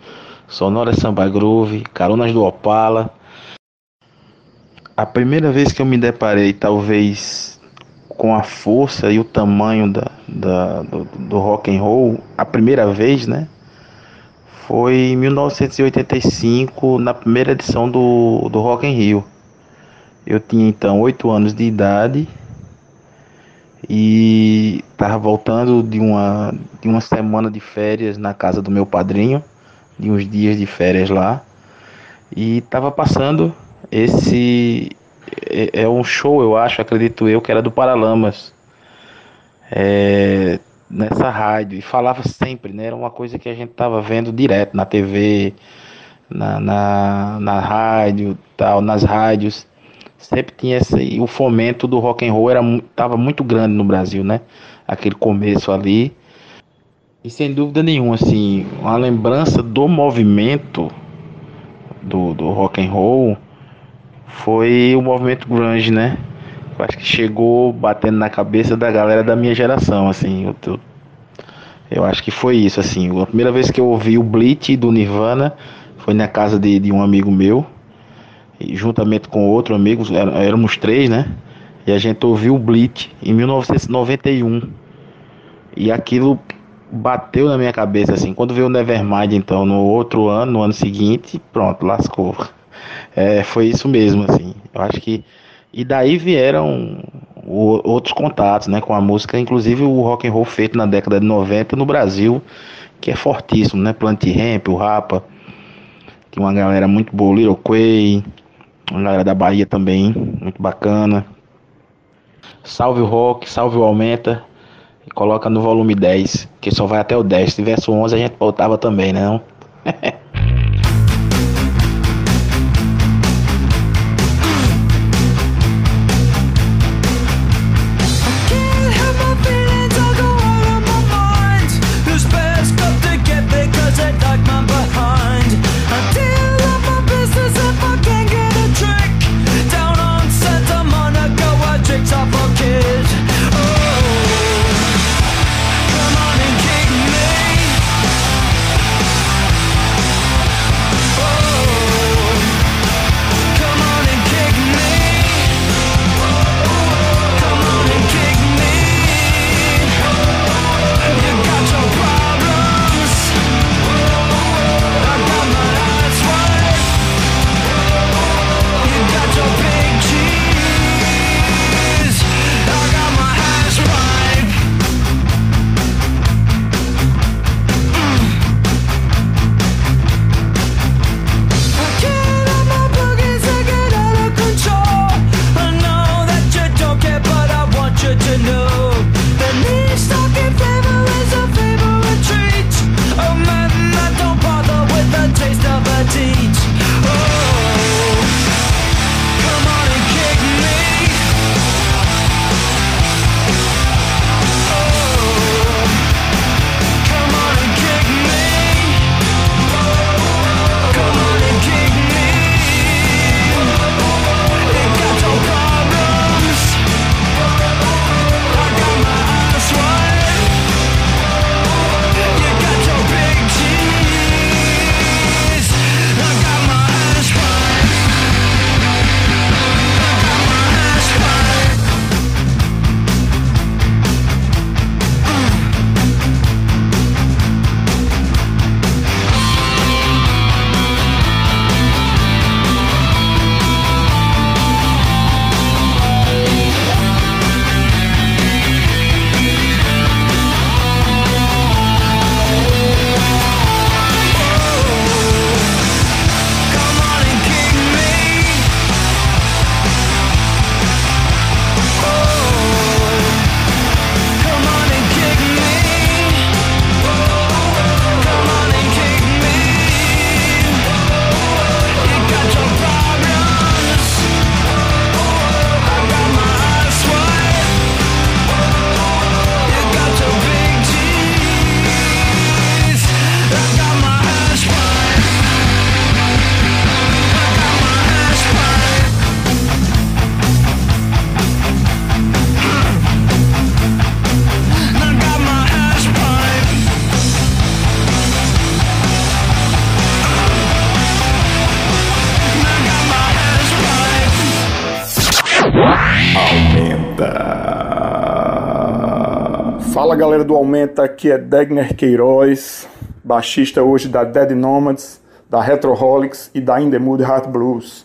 Sonora Samba Groove, Caronas do Opala. A primeira vez que eu me deparei, talvez com a força e o tamanho da, da- do, do rock and roll, a primeira vez, né? Foi em 1985, na primeira edição do, do Rock in Rio. Eu tinha então oito anos de idade e estava voltando de uma, de uma semana de férias na casa do meu padrinho, de uns dias de férias lá, e estava passando esse é, é um show, eu acho, acredito eu, que era do Paralamas. É, nessa rádio. E falava sempre, né? Era uma coisa que a gente tava vendo direto na TV, na, na, na rádio, tal, nas rádios. Sempre tinha esse, o fomento do rock and roll era tava muito grande no Brasil, né? Aquele começo ali. E sem dúvida nenhuma, assim, uma lembrança do movimento do, do rock and roll foi o movimento grunge, né? Eu acho que chegou batendo na cabeça da galera da minha geração, assim. Eu, eu, eu acho que foi isso, assim. A primeira vez que eu ouvi o Bleach do Nirvana foi na casa de, de um amigo meu, juntamente com outro amigo, ér- éramos três, né? E a gente ouviu o Bleach em 1991. E aquilo bateu na minha cabeça, assim. Quando veio o Nevermind, então, no outro ano, no ano seguinte, pronto, lascou. É, foi isso mesmo, assim. Eu acho que. E daí vieram o- outros contatos, né, com a música, inclusive o rock and roll feito na década de 90 no Brasil, que é fortíssimo, né? Plant Ramp, o Rapa, tem uma galera muito boa, Little Quay, uma galera da Bahia também, muito bacana. Salve o rock, salve o aumenta e coloca no volume 10, que só vai até o 10. Se tivesse o 11 a gente voltava também, né? Não? galera do Aumenta, aqui é Degner Queiroz, baixista hoje da Dead Nomads, da Retroholics e da In The Mood Heart Blues.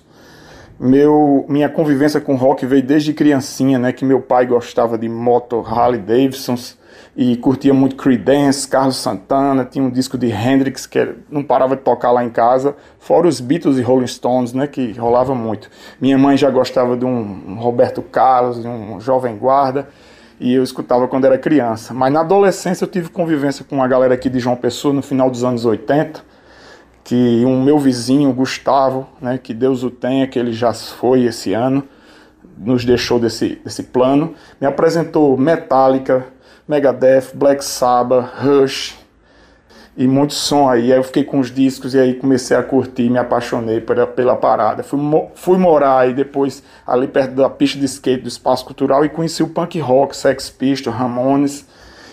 Meu, minha convivência com rock veio desde criancinha, né, que meu pai gostava de moto Harley Davidsons e curtia muito Creedence, Carlos Santana, tinha um disco de Hendrix que não parava de tocar lá em casa, fora os Beatles e Rolling Stones, né, que rolava muito. Minha mãe já gostava de um Roberto Carlos, de um Jovem Guarda, e eu escutava quando era criança. Mas na adolescência eu tive convivência com uma galera aqui de João Pessoa no final dos anos 80, que um meu vizinho, Gustavo, né, que Deus o tenha, que ele já foi esse ano, nos deixou desse, desse plano, me apresentou Metallica, Megadeth, Black Sabbath, Rush e muito som aí. Aí eu fiquei com os discos e aí comecei a curtir, me apaixonei pela, pela parada. Fui, fui morar aí depois ali perto da pista de skate do Espaço Cultural e conheci o punk rock, Sex Pistols, Ramones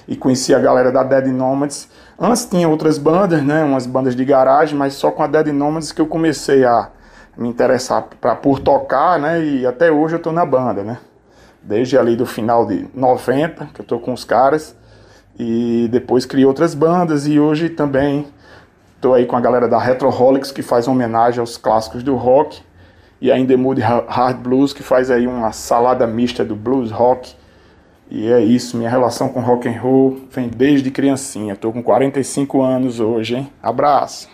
e conheci a galera da Dead Nomads. Antes tinha outras bandas, né, umas bandas de garagem, mas só com a Dead Nomads que eu comecei a me interessar pra, por tocar, né, e até hoje eu tô na banda, né. Desde ali do final de 90, que eu tô com os caras, e depois criei outras bandas e hoje também tô aí com a galera da Retroholics que faz homenagem aos clássicos do rock e a In The Mood Hard Blues que faz aí uma salada mista do blues rock e é isso, minha relação com rock and roll vem desde criancinha. Tô com 45 anos hoje, hein? Abraço.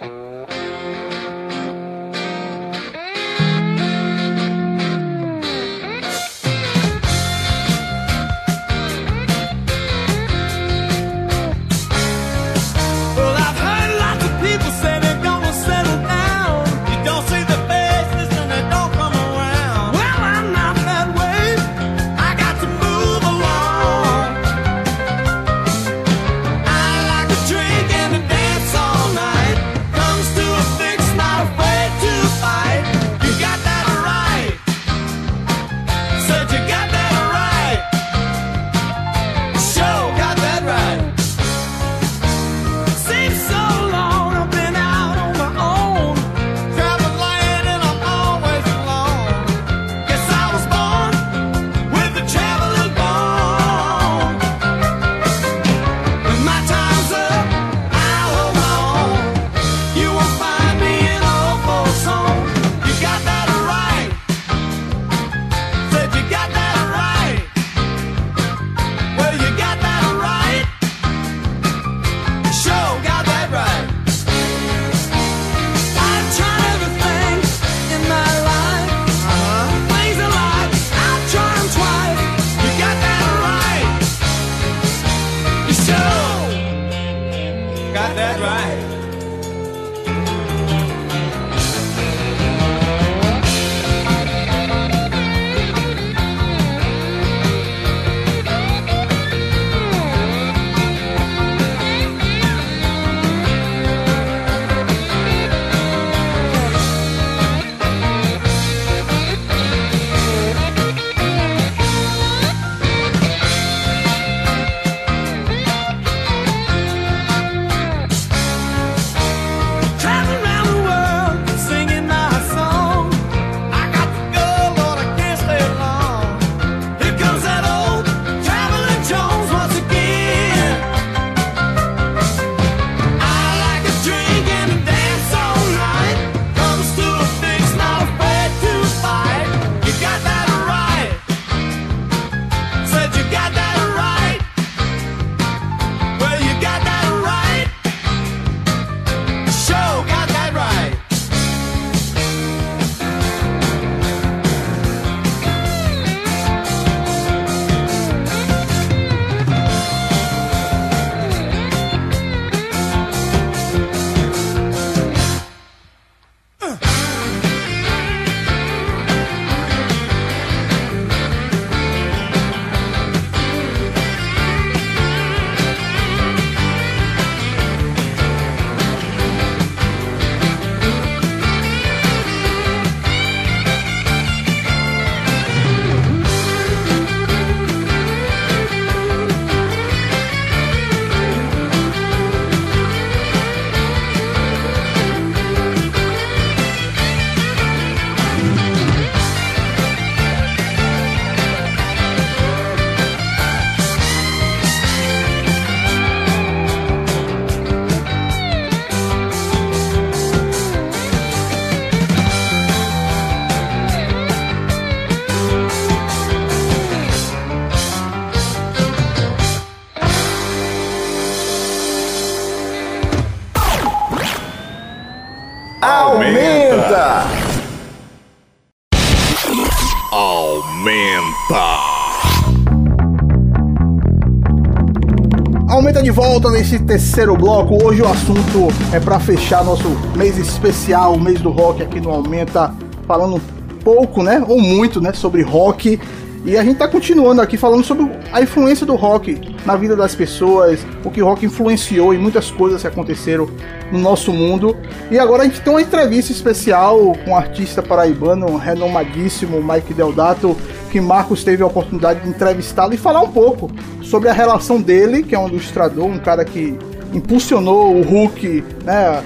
Volta nesse terceiro bloco. Hoje o assunto é para fechar nosso mês especial, o mês do rock aqui no Aumenta, falando pouco, né, ou muito, né, sobre rock. E a gente tá continuando aqui falando sobre a influência do rock na vida das pessoas, o que o rock influenciou em muitas coisas que aconteceram no nosso mundo. E agora a gente tem uma entrevista especial com um artista paraibano renomadíssimo, Mike Deodato, que Marcos teve a oportunidade de entrevistá-lo e falar um pouco sobre a relação dele, que é um ilustrador, um cara que impulsionou o Hulk, né,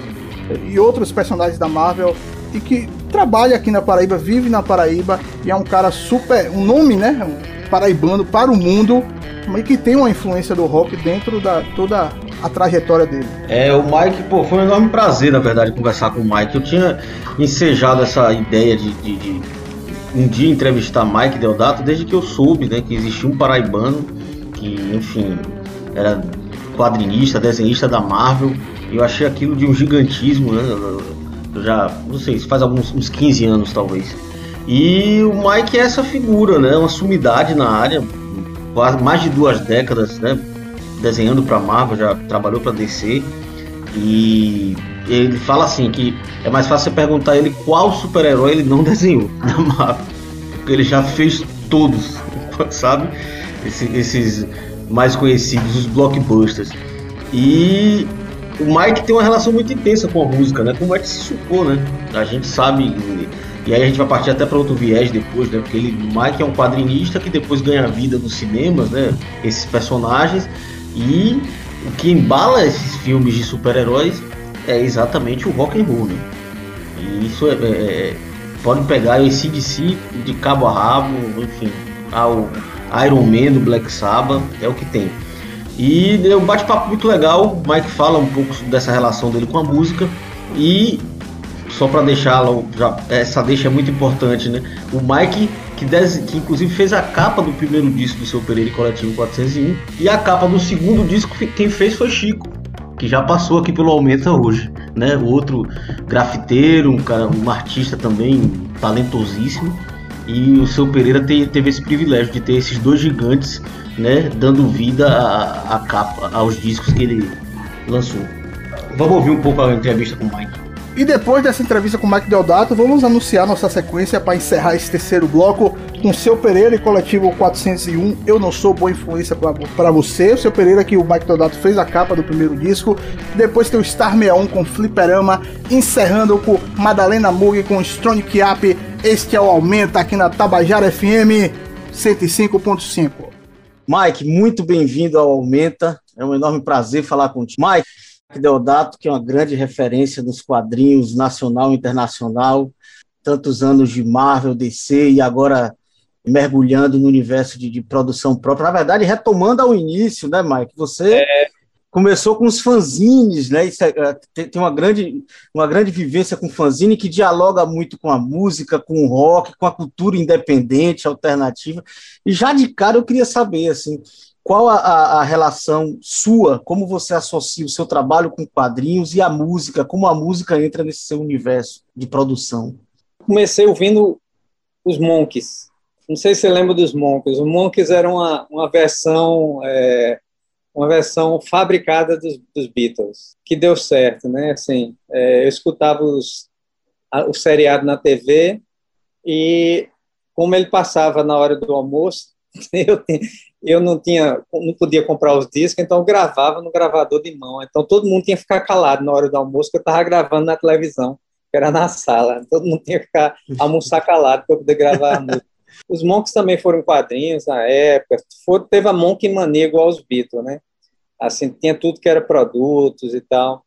e outros personagens da Marvel e que trabalha aqui na Paraíba, vive na Paraíba e é um cara super, um nome, né, um paraibano para o mundo, mas que tem uma influência do rock dentro da toda a trajetória dele. É, o Mike, pô, foi um enorme prazer, na verdade, conversar com o Mike. Eu tinha ensejado essa ideia de, de- de um dia entrevistar Mike Deodato desde que eu soube, né, que existia um paraibano que, enfim, era quadrinista, desenhista da Marvel. E eu achei aquilo de um gigantismo, né? Já, não sei, faz alguns uns 15 anos talvez. E o Mike é essa figura, né? Uma sumidade na área, quase mais de duas décadas, né? Desenhando para Marvel, já trabalhou para DC. E ele fala assim que é mais fácil você perguntar ele qual super-herói ele não desenhou na Marvel. Porque ele já fez todos, sabe? Esse- esses mais conhecidos, os blockbusters. E o Mike tem uma relação muito intensa com a música, né? Como é que se supor, né? A gente sabe, e aí a gente vai partir até para outro viés depois, né? Porque ele, Mike é um quadrinista que depois ganha vida nos cinemas, né? Esses personagens. E o que embala esses filmes de super-heróis é exatamente o rock and roll, né? E isso é, é- é- pode pegar esse DC de cabo a rabo, enfim, ao Iron Man do Black Sabbath, é o que tem. E deu um bate-papo muito legal. O Mike fala um pouco dessa relação dele com a música. E só para deixá-lo, já- essa deixa é muito importante, né? O Mike, que, des- que inclusive fez a capa do primeiro disco do seu Pereira Coletivo 401. E a capa do segundo disco, quem fez foi Chico, que já passou aqui pelo Aumenta hoje. Né? Outro grafiteiro, um, cara, um artista também talentosíssimo. E o seu Pereira te- teve esse privilégio de ter esses dois gigantes, né, dando vida à, capa, aos discos que ele lançou. Vamos ouvir um pouco a entrevista com o Mike. E depois dessa entrevista com o Mike Deodato, vamos anunciar nossa sequência para encerrar esse terceiro bloco com seu Pereira e coletivo 401. Eu não sou boa influência para você. O seu Pereira, que o Mike Deodato fez a capa do primeiro disco. Depois tem o Star 61 com Fliperama, encerrando com Madalena Mug com Strong Kiap. Este é o Aumenta aqui na Tabajara FM 105.5. Mike, muito bem-vindo ao Aumenta. É um enorme prazer falar contigo. Mike Deodato, que é uma grande referência dos quadrinhos nacional e internacional, tantos anos de Marvel, DC e agora mergulhando no universo de, de produção própria. Na verdade, retomando ao início, né, Mike? Você começou com os fanzines, né? É, é, tem, uma grande, uma grande vivência com fanzine que dialoga muito com a música, com o rock, com a cultura independente, alternativa. E já de cara eu queria saber, assim, qual a, a, relação sua, como você associa o seu trabalho com quadrinhos e a música, como a música entra nesse seu universo de produção? comecei ouvindo os Monkeys. Não sei se você lembra dos Monkeys. Os Monkeys eram uma, uma versão é, uma versão fabricada dos, dos, Beatles, que deu certo, né? Assim, é, eu escutava os, a, o seriado na TV e como ele passava na hora do almoço, eu, eu não tinha, não podia comprar os discos, então eu gravava no gravador de mão. Então todo mundo tinha que ficar calado na hora do almoço, que eu estava gravando na televisão que era na sala. Todo mundo tinha que ficar almoçar calado para poder gravar a música. Os Monks também foram quadrinhos na época. Teve a Monk Mania igual aos Beatles, né? Assim, tinha tudo que era produtos e tal.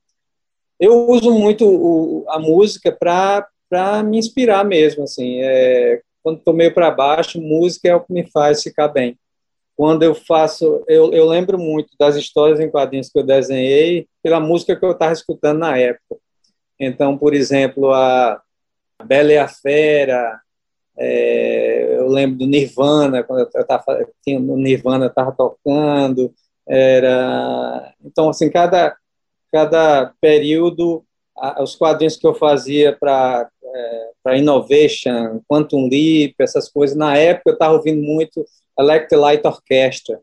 Eu uso muito o, a música para me inspirar mesmo, assim. É, quando estou meio para baixo, música é o que me faz ficar bem. Quando eu faço, eu, eu lembro muito das histórias em quadrinhos que eu desenhei pela música que eu estava escutando na época. Então, por exemplo, a Bela e a Fera, é, eu lembro do Nirvana, quando eu no Nirvana estava tocando, era então assim cada cada período os quadrinhos que eu fazia para é, para Innovation, Quantum Leap, essas coisas. Na época eu estava ouvindo muito Electric Light Orchestra,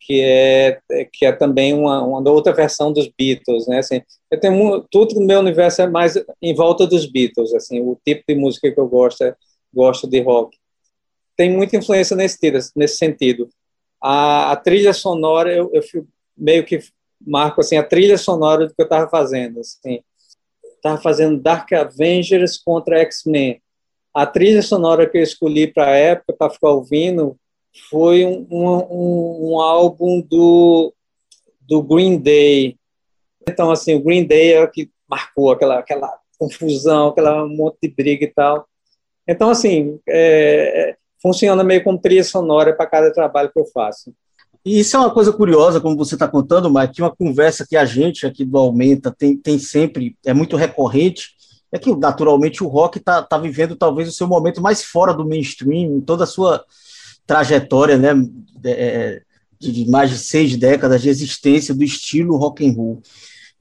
que é que é também uma, uma outra versão dos Beatles, né? Assim, eu tenho tudo no meu universo é mais em volta dos Beatles, assim, o tipo de música que eu gosto é gosto de rock. Tem muita influência nesse nesse sentido. A, a trilha sonora eu, eu fui- meio que marco assim a trilha sonora do que eu estava fazendo, assim. Estava fazendo Dark Avengers contra X-Men. A trilha sonora que eu escolhi para a época para ficar ouvindo foi um, um, um álbum do, do Green Day. Então, assim, o Green Day é o que marcou aquela, aquela confusão, aquela monte de briga e tal. Então, assim, é, funciona meio como trilha sonora para cada trabalho que eu faço. E isso é uma coisa curiosa, como você está contando, Mike, uma conversa que a gente aqui do Aumenta tem, tem sempre, é muito recorrente, é que naturalmente o rock está tá vivendo talvez o seu momento mais fora do mainstream, em toda a sua trajetória, né, é, de, de mais de seis décadas de existência do estilo rock and roll.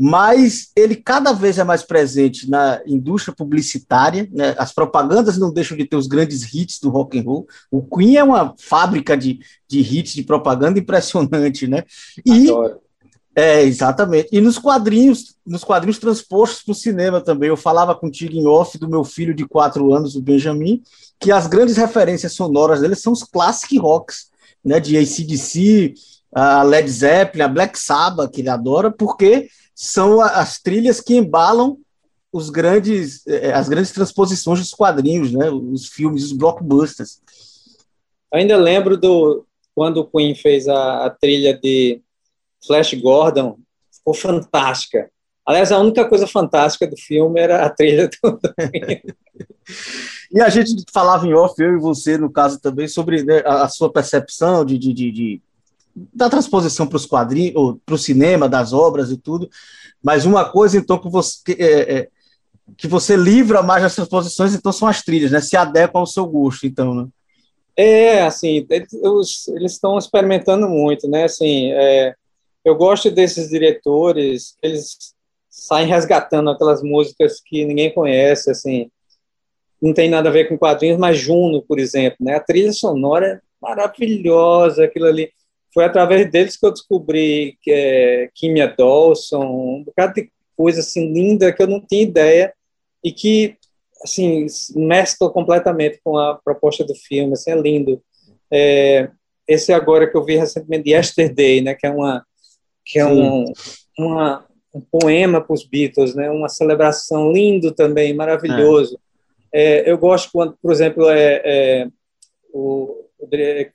Mas ele cada vez é mais presente na indústria publicitária, né? as propagandas não deixam de ter os grandes hits do rock and roll. O Queen é uma fábrica de, de hits de propaganda impressionante, né? E é, exatamente. E nos quadrinhos, nos quadrinhos transpostos para o cinema também. Eu falava contigo em off do meu filho de quatro anos, o Benjamin, que as grandes referências sonoras dele são os classic rocks, né? De ACDC, a Led Zeppelin, a Black Sabbath, que ele adora, porque são as trilhas que embalam os grandes, eh, as grandes transposições dos quadrinhos, né? Os filmes, os blockbusters. Ainda lembro do quando o Queen fez a, a trilha de Flash Gordon, ficou fantástica. Aliás, a única coisa fantástica do filme era a trilha do. E a gente falava em off, eu e você, no caso também, sobre né, a, a sua percepção de, de, de- de- da transposição para os quadrinhos, para o cinema, das obras e tudo. Mas uma coisa, então, que você, que, é, é, que você livra mais das transposições, então, são as trilhas, né? Se adequam ao seu gosto, então, né? É, assim, eles estão experimentando muito, né? Assim, é, eu gosto desses diretores, eles saem resgatando aquelas músicas que ninguém conhece, assim, não tem nada a ver com quadrinhos, mas Juno, por exemplo, né? A trilha sonora é maravilhosa, aquilo ali. Foi através deles que eu descobri que é Kimia Dawson, um bocado de coisa assim linda que eu não tinha ideia e que assim mescla completamente com a proposta do filme, assim, é lindo. É, esse agora que eu vi recentemente, Yesterday, né, que é uma que é um, uma, um poema para os Beatles, né, uma celebração lindo também, maravilhoso. É, eu gosto quando, por exemplo, é, é, o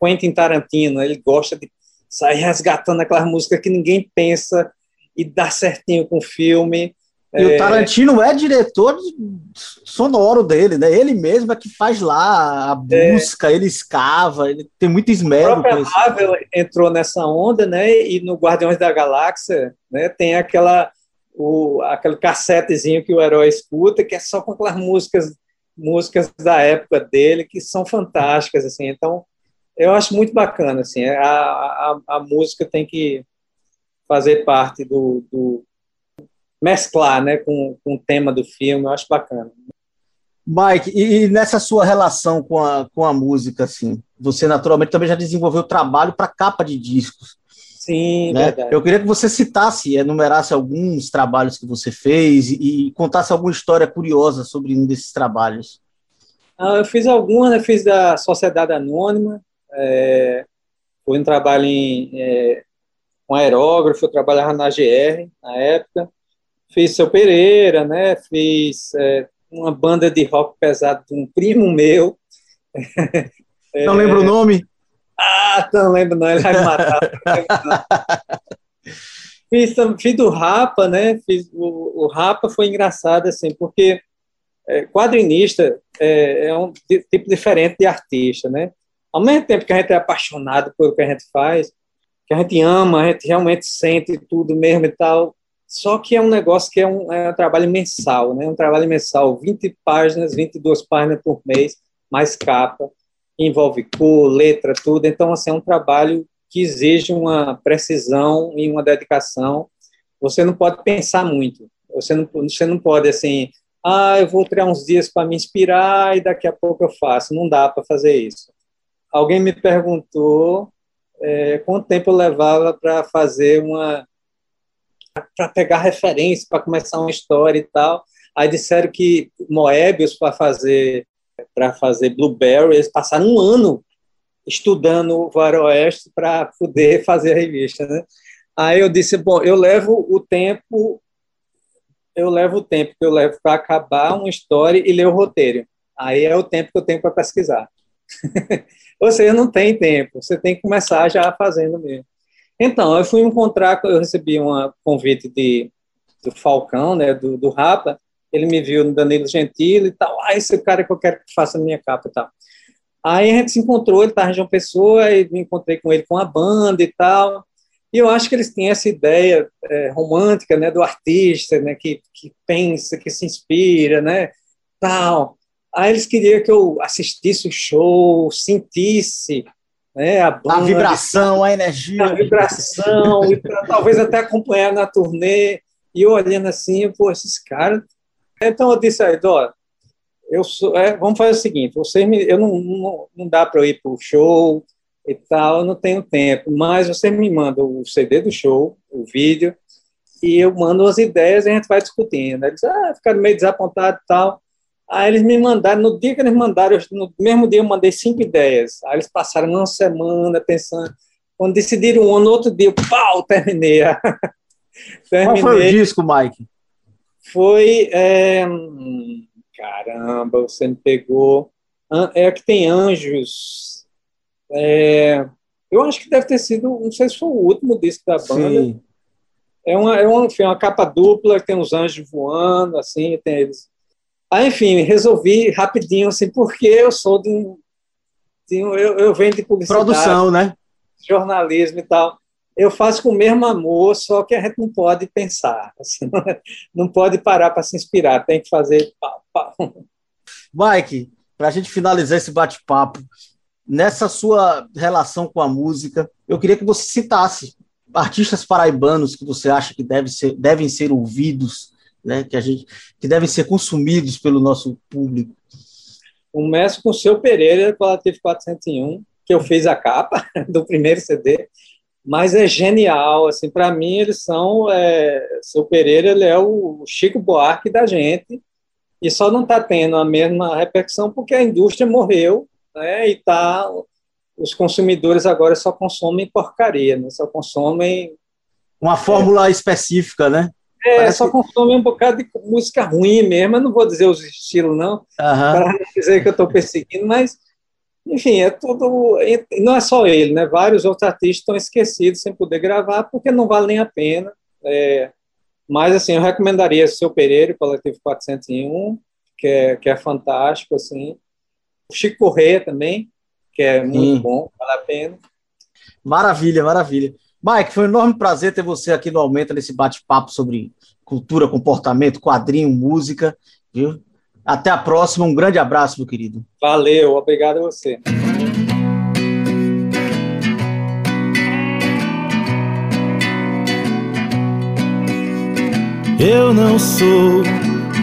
Quentin Tarantino, ele gosta de sair resgatando aquelas músicas que ninguém pensa e dá certinho com o filme. E o Tarantino é diretor sonoro dele, né? Ele mesmo é que faz lá a busca, ele escava, ele tem muito esmero. com própria. Marvel entrou nessa onda, né? E no Guardiões da Galáxia, né? Tem aquela o aquele cassetezinho que o herói escuta, que é só com aquelas músicas músicas da época dele que são fantásticas, assim. Então, eu acho muito bacana, assim. A, a, a música tem que fazer parte do, do mesclar, né? Com, com o tema do filme. Eu acho bacana. Mike, e, nessa sua relação com a, com a música, assim, você naturalmente também já desenvolveu trabalho para capa de discos. Sim, né? verdade. Eu queria que você citasse, enumerasse alguns trabalhos que você fez e, e contasse alguma história curiosa sobre um desses trabalhos. Ah, eu fiz algumas, né? Fiz da Sociedade Anônima, é, foi um trabalho em, é, com aerógrafo, eu trabalhava na GR na época. Fiz Seu Pereira, né? Fiz é, uma banda de rock pesado de um primo meu. Não lembro o nome? Ah, não lembro não, ele vai me matar. fiz, fiz do Rapa, né? Fiz, o, o Rapa foi engraçado, assim, porque é, quadrinista é, é um tipo diferente de artista, né? Ao mesmo tempo que a gente é apaixonado pelo que a gente faz, que a gente ama, a gente realmente sente tudo mesmo e tal, só que é um negócio que é um, é um trabalho mensal, né? Um trabalho mensal, 20 páginas, 22 páginas por mês, mais capa, envolve cor, letra, tudo. Então, assim, é um trabalho que exige uma precisão e uma dedicação. Você não pode pensar muito. Você não, você não pode, assim, Ah, eu vou tirar uns dias para me inspirar e daqui a pouco eu faço. Não dá para fazer isso. Alguém me perguntou é, quanto tempo eu levava para fazer uma. para pegar referência, para começar uma história e tal. Aí disseram que Moebius, para fazer para fazer Blueberry, eles passaram um ano estudando o Faroeste para poder fazer a revista, né? Aí eu disse, bom, eu levo o tempo, eu levo o tempo que eu levo para acabar uma história e ler o roteiro. Aí é o tempo que eu tenho para pesquisar. Seja, não tem tempo, você tem que começar já fazendo mesmo. Então, eu fui encontrar, eu recebi um convite de, do Falcão, né, do, do Rapa, ele me viu no Danilo Gentili e tal, ah, esse é o cara que eu quero que faça a minha capa e tal. Aí a gente se encontrou, ele estava em João Pessoa, e me encontrei com ele com a banda e tal, e eu acho que eles têm essa ideia é, romântica, né, do artista, né, que, que pensa, que se inspira, né, tal. Aí eles queriam que eu assistisse o show, sentisse né, a banda. A vibração, a energia. A vibração, e pra, talvez até acompanhar na turnê. E eu olhando assim, pô, esses caras. Então eu disse aí, Dó, eu sou, é, vamos fazer o seguinte: você me, eu não, não, não dá para eu ir para o show e tal, eu não tenho tempo, mas você me manda o CD do show, o vídeo, e eu mando as ideias e a gente vai discutindo. Eles ah, ficaram meio desapontados e tal. Aí eles me mandaram, no dia que eles mandaram, no mesmo dia eu mandei cinco ideias. Aí eles passaram uma semana pensando. Quando decidiram um, no outro dia, pau, terminei. terminei. Qual foi o disco, Mike? Foi. É... Caramba, você me pegou. É que tem anjos. É... Eu acho que deve ter sido, não sei se foi o último disco da banda. Sim. É uma, é uma, enfim, uma capa dupla, tem uns anjos voando, assim, tem eles Aí, enfim, resolvi rapidinho, assim, porque eu sou de um. De um eu, eu venho de publicidade. Produção, né? Jornalismo e tal. Eu faço com o mesmo amor, só que a gente não pode pensar. Assim, não, não pode parar para se inspirar, tem que fazer. Pá, pá. Mike, para a gente finalizar esse bate-papo, nessa sua relação com a música, eu queria que você citasse artistas paraibanos que você acha que deve ser, devem ser ouvidos né, que a gente que devem ser consumidos pelo nosso público. Começo com o seu Pereira, Coletivo 401, que eu fiz a capa do primeiro CD, mas é genial, assim, para mim eles são, é, seu Pereira ele é o Chico Buarque da gente, e só não está tendo a mesma repercussão porque a indústria morreu, né, e tá, os consumidores agora só consomem porcaria, né, só consomem... Uma fórmula é, específica, né? É, Parece só consome um bocado de música ruim mesmo. Eu não vou dizer os estilos, não, para não dizer que eu estou perseguindo, mas, enfim, é tudo. Não é só ele, né? Vários outros artistas estão esquecidos sem poder gravar, porque não vale nem a pena. É, mas, assim, eu recomendaria o Seu Pereira, Coletivo 401, que é, que é fantástico, assim. O Chico Corrêa também, que é muito Sim. bom, vale a pena. Maravilha, maravilha. Mike, foi um enorme prazer ter você aqui no Aumenta nesse bate-papo sobre cultura, comportamento, quadrinho, música, viu? Até a próxima, um grande abraço, meu querido. Valeu, obrigado a você. Eu não sou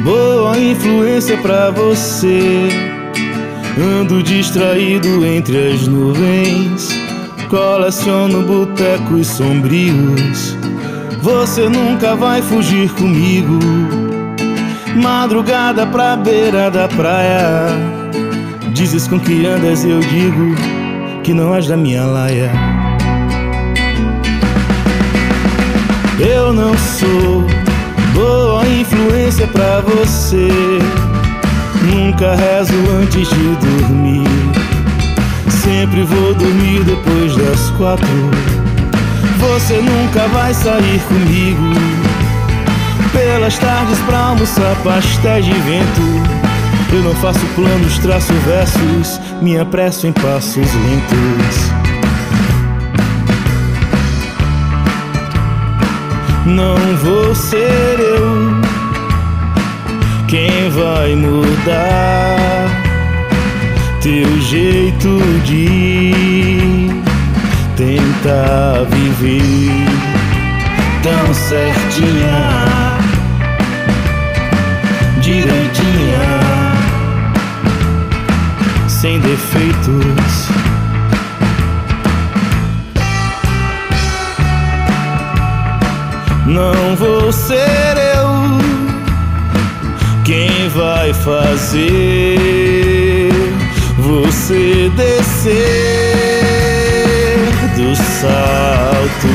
boa influência para você. Ando distraído entre as nuvens Coleciono botecos sombrios. Você nunca vai fugir comigo. Madrugada pra beira da praia. Dizes com que andas, eu digo que não és da minha laia. Eu não sou boa influência pra você. Nunca rezo antes de dormir. Sempre vou dormir depois das quatro. Você nunca vai sair comigo. Pelas tardes pra almoçar pastéis de vento. Eu não faço planos, traço versos, me apresso em passos lentos. Não vou ser eu quem vai mudar teu jeito de tentar viver tão certinha, direitinha, sem defeitos. Não vou ser eu quem vai fazer você descer do salto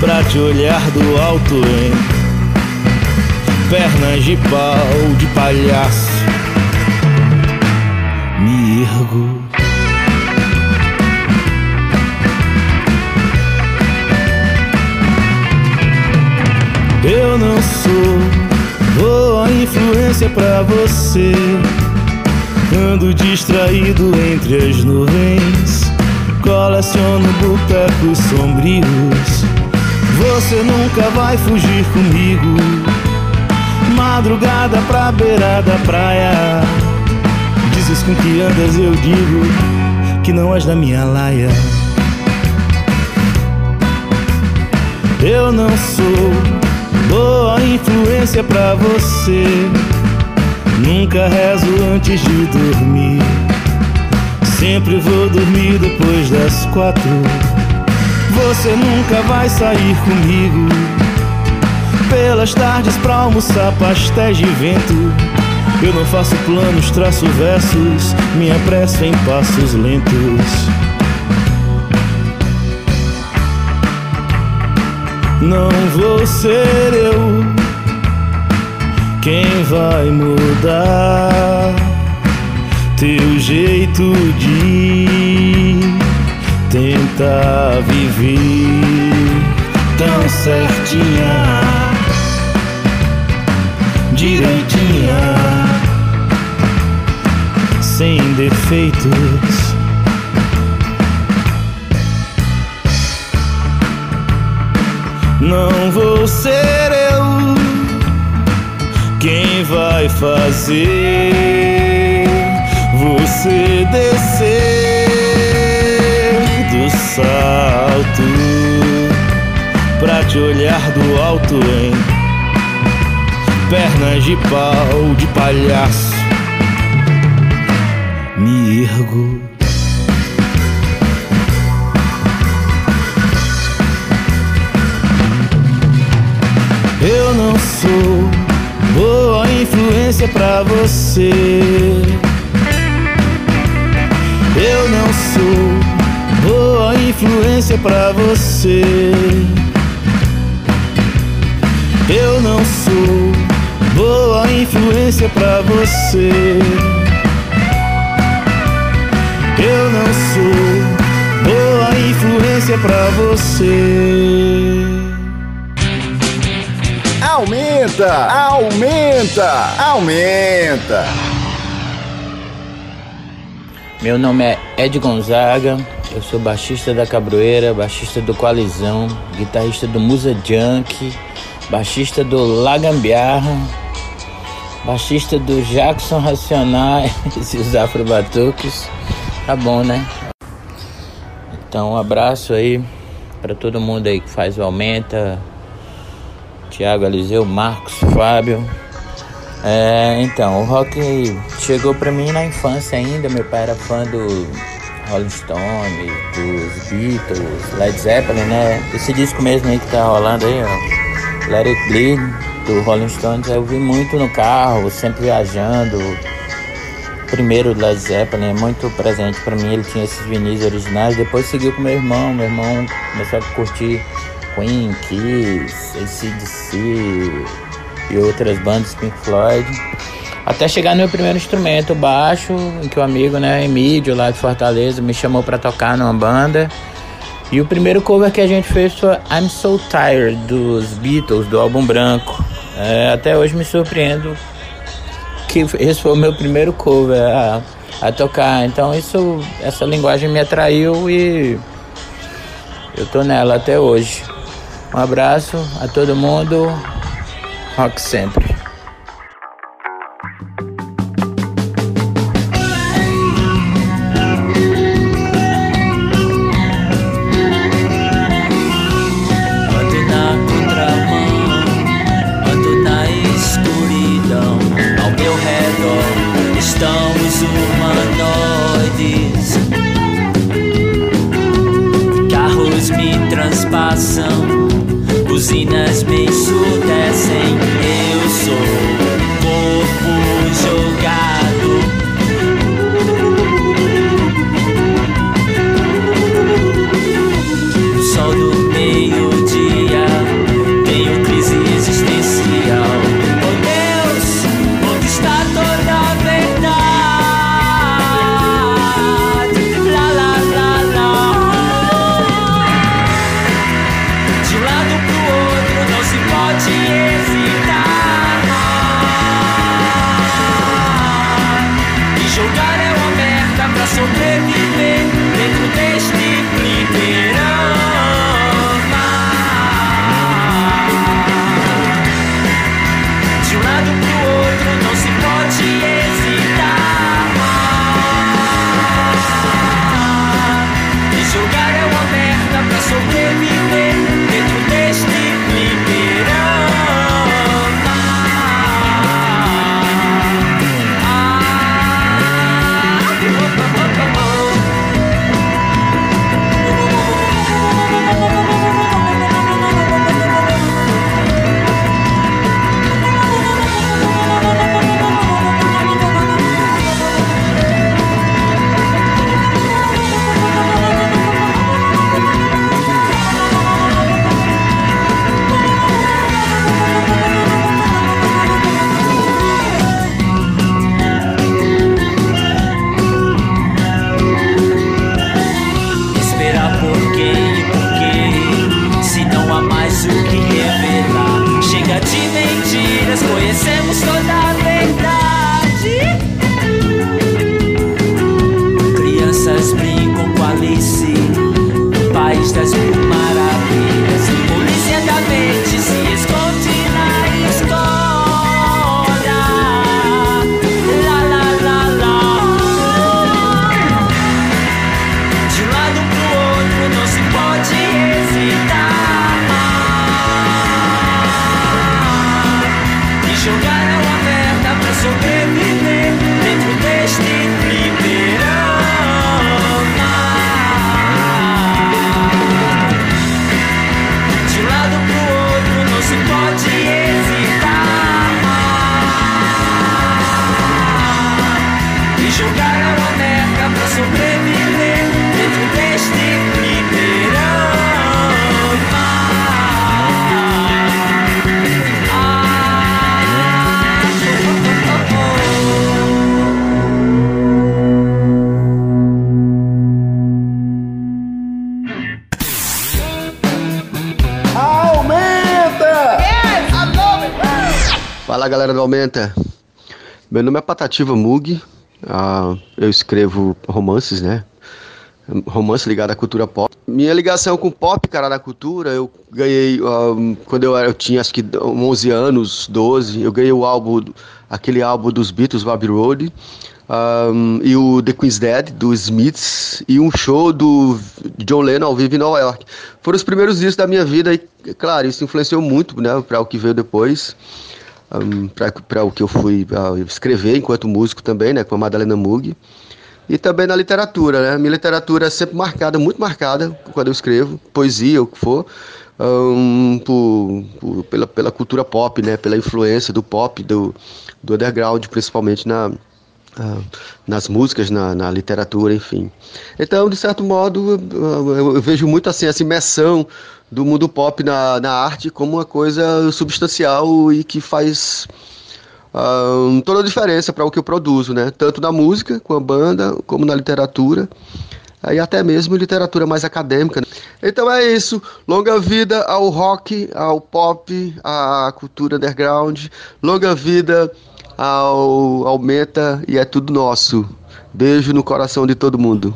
pra te olhar do alto em pernas de pau de palhaço. Me ergo. Eu não sou boa influência pra você. Ando distraído entre as nuvens. Coleciono botecos sombrios. Você nunca vai fugir comigo. Madrugada pra beira da praia. Dizes com que andas, eu digo que não és da minha laia. Eu não sou boa influência pra você. Nunca rezo antes de dormir. Sempre vou dormir depois das quatro. Você nunca vai sair comigo. Pelas tardes pra almoçar pastéis de vento. Eu não faço planos, traço versos. Me apresso em passos lentos. Não vou ser eu quem vai mudar teu jeito de tentar viver tão certinha, direitinha, sem defeitos. Não vou ser eu quem vai fazer você descer do salto pra te olhar do alto em pernas de pau de palhaço. Me ergo. Eu não sou influência pra você. Eu não sou boa influência pra você. Eu não sou boa influência pra você. Eu não sou boa influência pra você. Aumenta, aumenta, aumenta. Meu nome é Ed Gonzaga, eu sou baixista da Cabroeira, baixista do Coalizão, guitarrista do Musa Junk, baixista do Lagambiarra, baixista do Jackson Racionais e os Afro Batuques. Tá bom, né? Então, um abraço aí para todo mundo aí que faz o Aumenta, Tiago Eliseu, Marcos, Fábio. É, então, o rock chegou pra mim na infância ainda. Meu pai era fã do Rolling Stone, dos Beatles, Led Zeppelin, né? Esse disco mesmo aí que tá rolando aí, ó. Let It Bleed, do Rolling Stones, eu vi muito no carro, sempre viajando. Primeiro Led Zeppelin é muito presente pra mim, ele tinha esses vinis originais. Depois seguiu com meu irmão, meu irmão começou a curtir Queen, Kiss, ACDC e outras bandas, Pink Floyd. Até chegar no meu primeiro instrumento, o baixo, que o amigo, né, Emílio, lá de Fortaleza, me chamou para tocar numa banda. E o primeiro cover que a gente fez foi I'm So Tired, dos Beatles, do álbum branco. É, até hoje me surpreendo que esse foi o meu primeiro cover a, a tocar. Então isso, essa linguagem me atraiu e eu tô nela até hoje. Um abraço a todo mundo. Rock sempre. Aumenta. Meu nome é Patativa Mug. Ah, eu escrevo romances, né? Romance ligado à cultura pop. Minha ligação com pop, cara, da cultura, eu ganhei ah, quando eu, era, eu tinha acho que 11 anos, 12, eu ganhei o álbum, aquele álbum dos Beatles, o Abbey Road, ah, e o The Queen's Dead, do Smiths, e um show do John Lennon ao vivo em Nova York. Foram os primeiros discos da minha vida e, claro, isso influenciou muito, né, para o que veio depois um, para o que eu fui uh, escrever enquanto músico também, né, com a Madalena Mug. E também na literatura, né? Minha literatura é sempre marcada, muito marcada quando eu escrevo, poesia, o que for, um, por, por- pela, pela cultura pop, né? Pela influência do pop, do, do underground, principalmente na, ah, nas músicas, na, na literatura, enfim. Então, de certo modo, eu- eu vejo muito assim essa imersão do mundo pop na, na arte como uma coisa substancial e que faz ah, toda a diferença para o que eu produzo, né? Tanto na música, com a banda, como na literatura. E até mesmo literatura mais acadêmica. né? Então é isso. Longa vida ao rock, ao pop, à cultura underground. Longa vida ao Aumenta e é tudo nosso. Beijo no coração de todo mundo.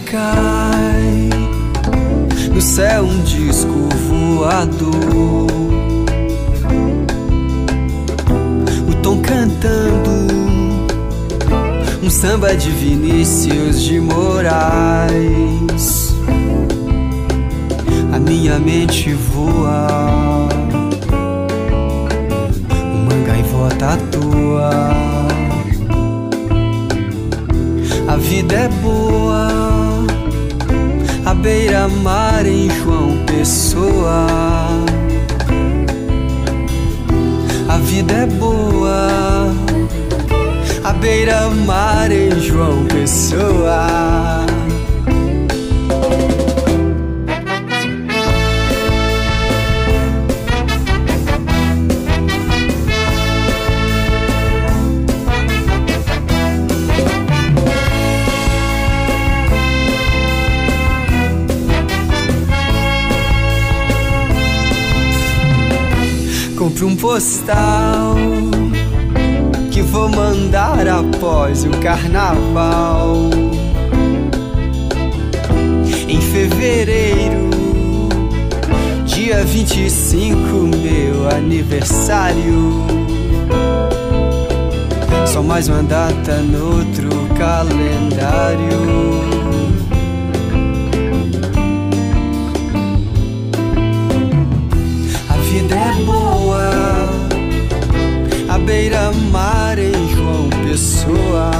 Cai no céu um disco voador. O tom cantando um samba de Vinícius de Moraes. A minha mente voa, uma gaivota atua. A vida é boa, beira-mar em João Pessoa. A vida é boa, a beira-mar em João Pessoa. Um postal que vou mandar após o carnaval. Em fevereiro, dia 25, meu aniversário. Só mais uma data no outro calendário. A vida é boa, beira-mar em João Pessoa.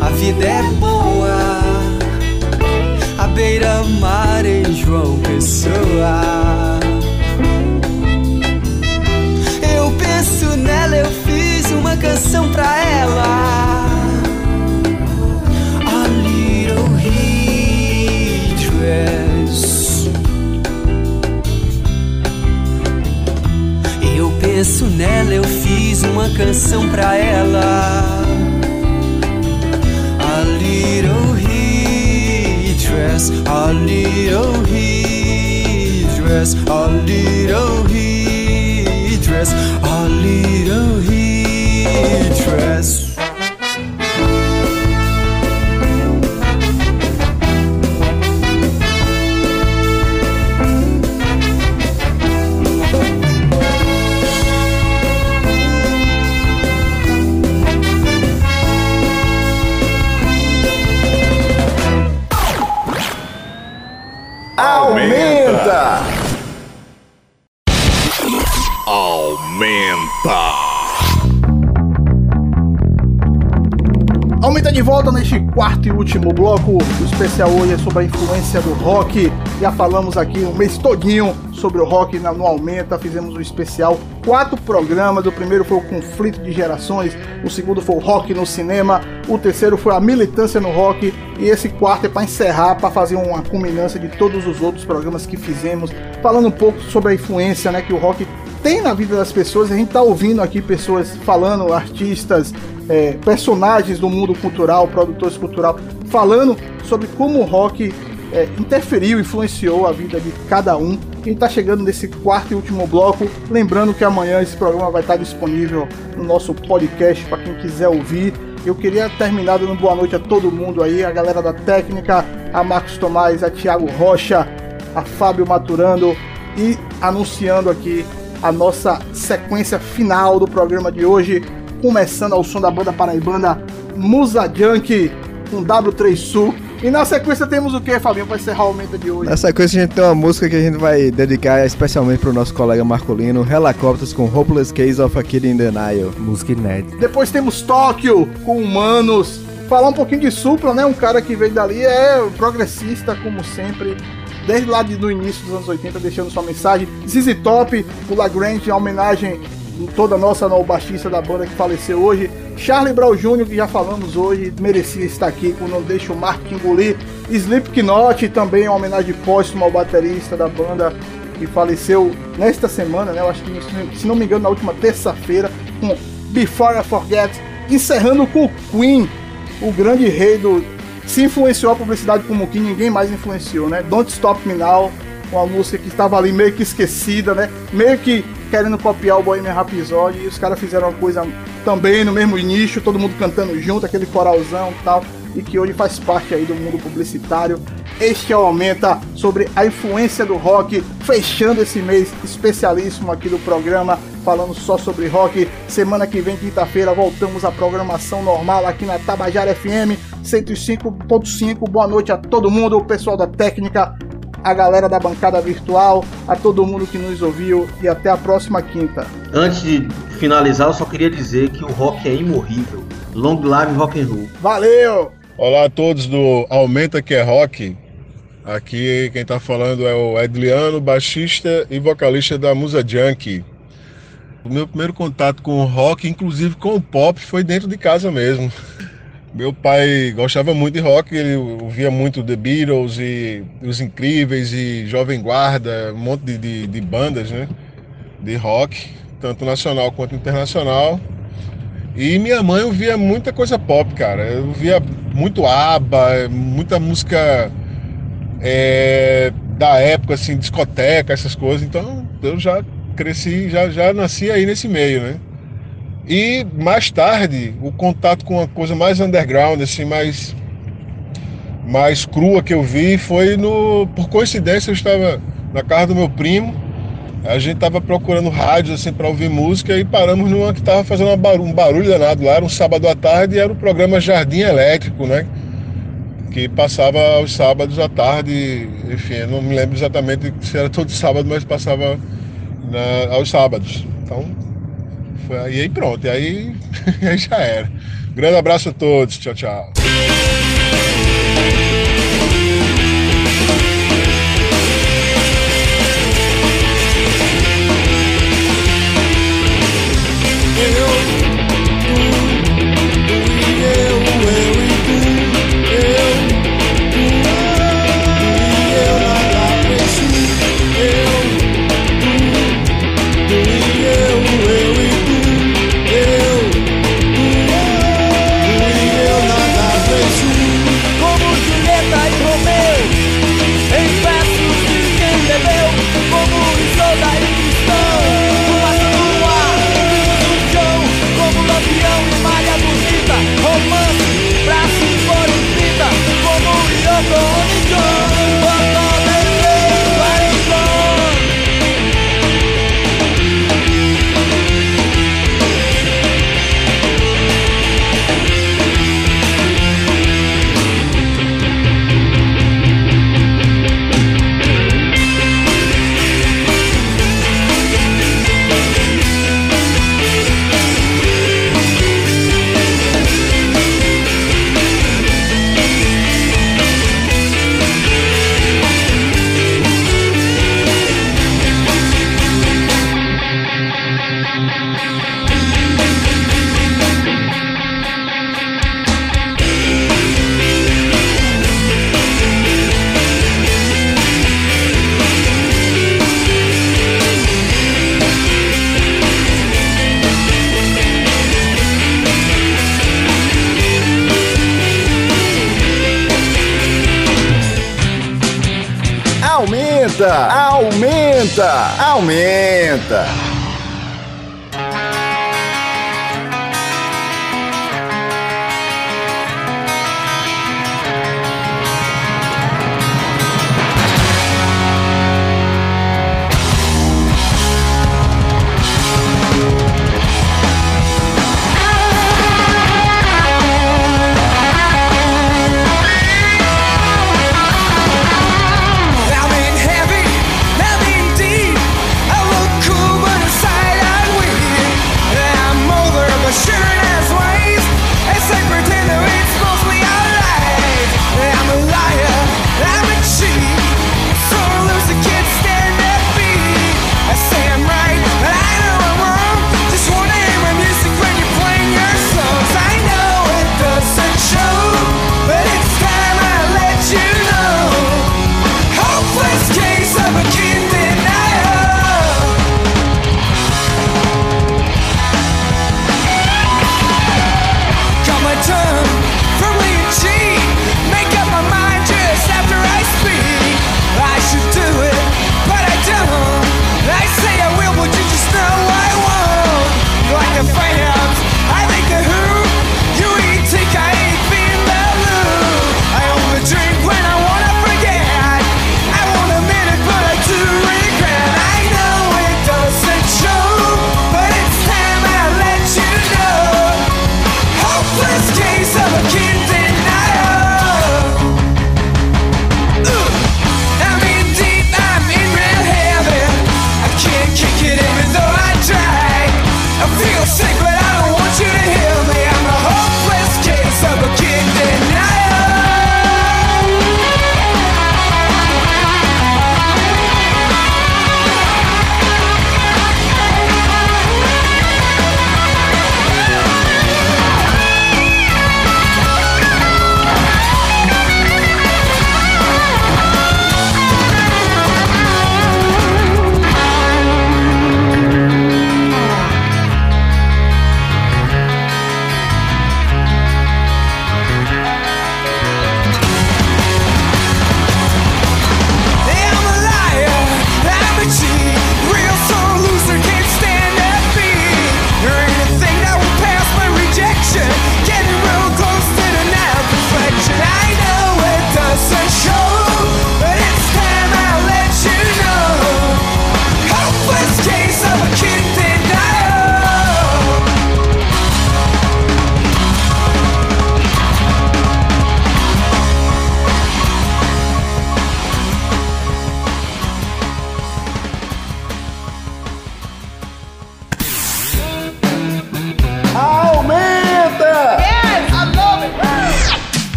A vida é boa, a beira-mar em João Pessoa. Eu penso nela, eu fiz uma canção pra ela. Penso nela, eu fiz uma canção pra ela. A little dress, a little dress, a little dress, a little dress. Quarto e último bloco. O especial hoje é sobre a influência do rock. Já falamos aqui um mês todinho sobre o rock no Aumenta. Fizemos um especial, quatro programas. O primeiro foi o conflito de gerações, o segundo foi o rock no cinema, o terceiro foi a militância no rock e esse quarto é para encerrar, para fazer uma culminância de todos os outros programas que fizemos, falando um pouco sobre a influência, né, que o rock tem na vida das pessoas. A gente tá ouvindo aqui pessoas falando, artistas, é, personagens do mundo cultural, produtores cultural, falando sobre como o rock é, interferiu, influenciou a vida de cada um. A gente tá chegando nesse quarto e último bloco. Lembrando que amanhã esse programa vai estar disponível no nosso podcast para quem quiser ouvir. Eu queria terminar dando boa noite a todo mundo aí, a galera da técnica, a Marcos Tomás, a Thiago Rocha, a Fábio Maturando e anunciando aqui a nossa sequência final do programa de hoje, começando ao som da banda paraibana Musa Junk com W3 Sul. E na sequência temos o que, Fabinho, para encerrar o aumento de hoje? Na sequência a gente tem uma música que a gente vai dedicar especialmente pro nosso colega Marcolino, Helicopters com Hopeless Case of a Kid in Denial. Música inédita. Depois temos Tóquio com Humanos. Falar um pouquinho de Supla, né? Um cara que veio dali é progressista, como sempre. Desde lá do início dos anos 80, deixando sua mensagem. ZZ Top, o Lagrange, em homenagem em toda nossa ao baixista da banda que faleceu hoje. Charlie Brown Jr., que já falamos hoje, merecia estar aqui com Não Deixa o Mark engolir. Slipknot, também em homenagem póstuma ao baterista da banda que faleceu nesta semana, né? Eu acho que, se não me engano, na última terça-feira, com Before I Forget, encerrando com o Queen, o grande rei do. Se influenciou a publicidade como que ninguém mais influenciou, né? Don't Stop Me Now, uma música que estava ali meio que esquecida, né? Meio que querendo copiar o Bohemian Rhapsody e os caras fizeram uma coisa também no mesmo nicho, todo mundo cantando junto, aquele coralzão e tal, e que hoje faz parte aí do mundo publicitário. Este é o Aumenta sobre a influência do rock, fechando esse mês especialíssimo aqui do programa, falando só sobre rock. Semana que vem, quinta-feira, voltamos à programação normal aqui na Tabajara FM 105.5. Boa noite a todo mundo, o pessoal da técnica, a galera da bancada virtual, a todo mundo que nos ouviu e até a próxima quinta. Antes de finalizar, eu só queria dizer que o rock é imorrível. Long live rock and roll. Valeu! Olá a todos do Aumenta que é Rock. Aqui quem tá falando é o Edliano, baixista e vocalista da Musa Junkie. O meu primeiro contato com o rock, inclusive com o pop, foi dentro de casa mesmo. Meu pai gostava muito de rock, ele ouvia muito The Beatles e Os Incríveis e Jovem Guarda, um monte de, de, de bandas, né? De rock, tanto nacional quanto internacional. E minha mãe ouvia muita coisa pop, cara. Eu ouvia muito ABBA, muita música é, da época, assim, discoteca, essas coisas. Então eu já cresci, já, já nasci aí nesse meio, né? E mais tarde, o contato com uma coisa mais underground, assim, mais, mais crua que eu vi foi no. Por coincidência, eu estava na casa do meu primo. A gente estava procurando rádios assim para ouvir música e paramos numa que estava fazendo barulho, um barulho danado lá, era um sábado à tarde e era o programa Jardim Elétrico, né? Que passava aos sábados à tarde, enfim, eu não me lembro exatamente se era todo sábado, mas passava na- aos sábados. Então, foi aí, aí pronto, e aí, aí já era. Grande abraço a todos, tchau, tchau. Aumenta,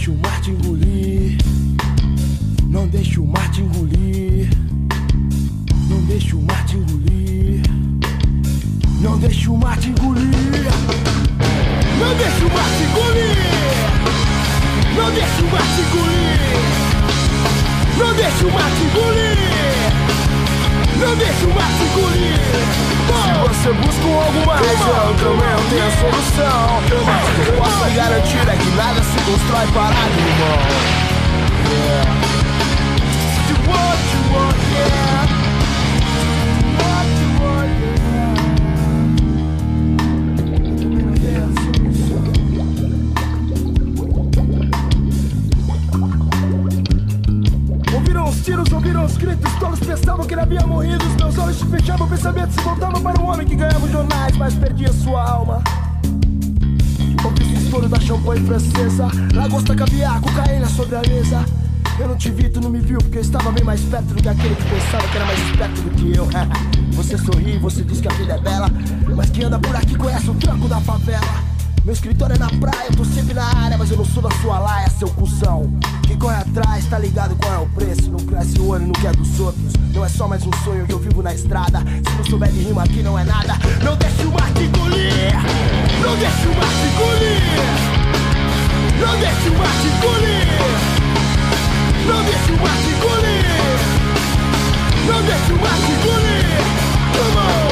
deixe o mar te engolir. Não deixe o mar te engolir. Não deixe o mar te engolir. Não deixe o mar te engolir. Não deixe o mar te engolir. Não deixe o mar te engolir. Não deixe o mar te engolir. Não deixe o mar te engolir. Se você busca alguma razão, também eu tenho a solução. Posso o que eu posso garantir é que nada se constrói parado, irmão. Yeah. pensavam que ele havia morrido. Os meus olhos se fechavam, o pensamento se voltava para um homem que ganhava os jornais, mas perdia sua alma. Tipo Ouvi o estouro da champanhe francesa, lagosta, caviar, cocaína sobre a mesa. Eu não te vi, tu não me viu, porque eu estava bem mais perto do que aquele que pensava que era mais esperto do que eu. Você sorri, você diz que a vida é bela, mas quem anda por aqui conhece o tranco da favela. Meu escritório é na praia, eu tô sempre na área, mas eu não sou da sua laia, seu cuzão. Quem corre atrás, tá ligado qual é o preço, não cresce o ano, não quer dos outros. Não é só mais um sonho que eu vivo na estrada. Se não souber de rima aqui não é nada. Não deixe o mar te engolir. Não deixe o mar te engolir. Não deixe o mar te engolir. Não deixe o mar te engolir. Não deixe o mar te engolir. Come on.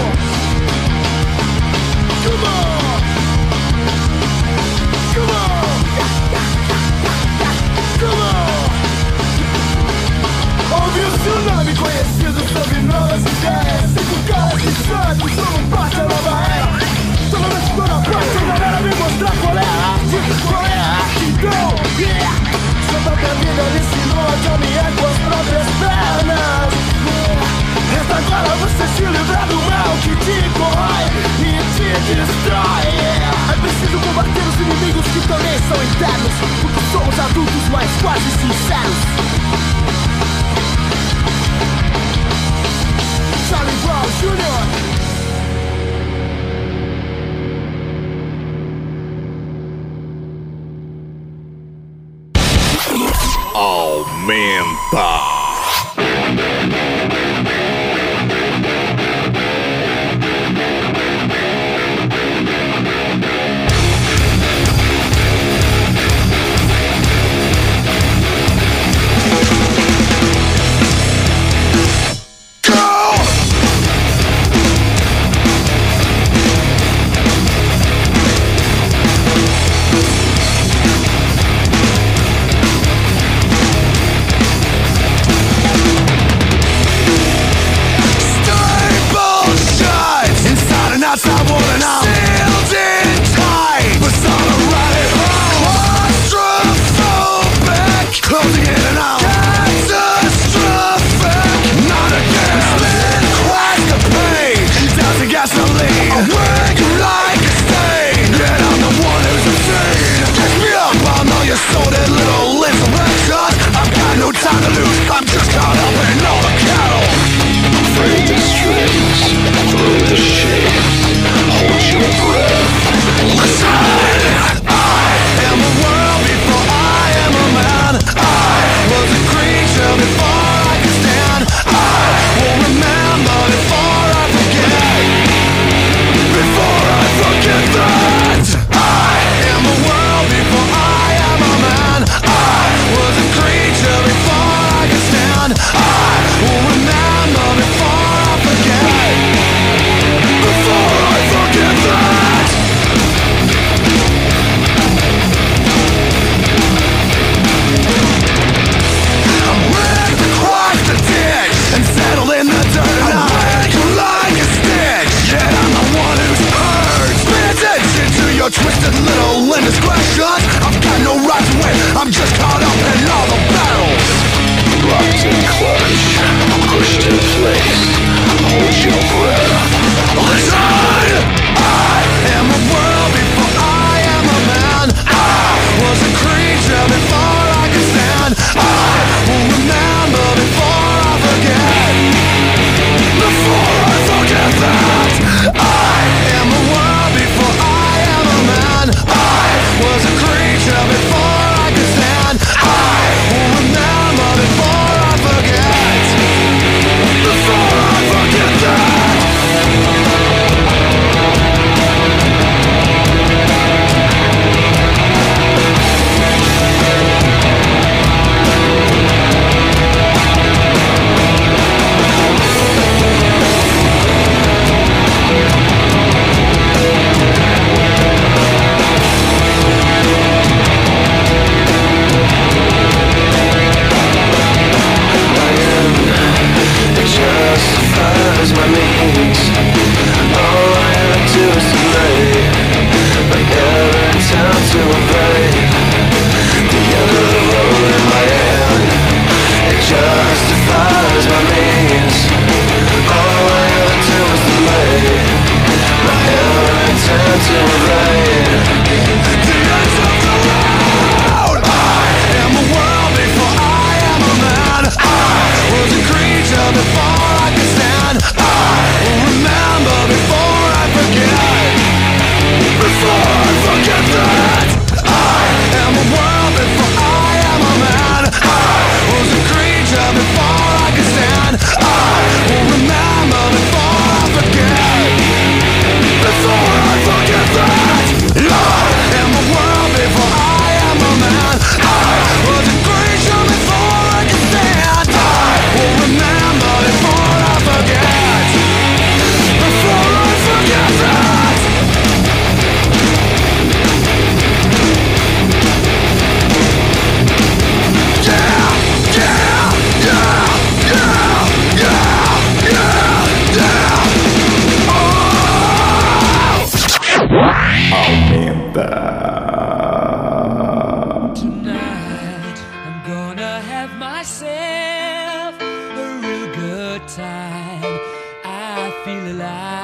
Come on. Ouvi o tsunami conhecido sobre novas ideias. Cinco caras sangue, somos parte da nova era Toda vez que tô na praça, a galera me mostrar qual é a arte Qual é a arte, então, yeah. Santa vida me ensinou a caminhar com as próprias pernas. Resta agora você se livrar do mal que te corrói e te destrói. É preciso combater os inimigos que também são internos Porque somos adultos, mas quase sinceros Charlie Brown Jr. Aumenta. feel alive.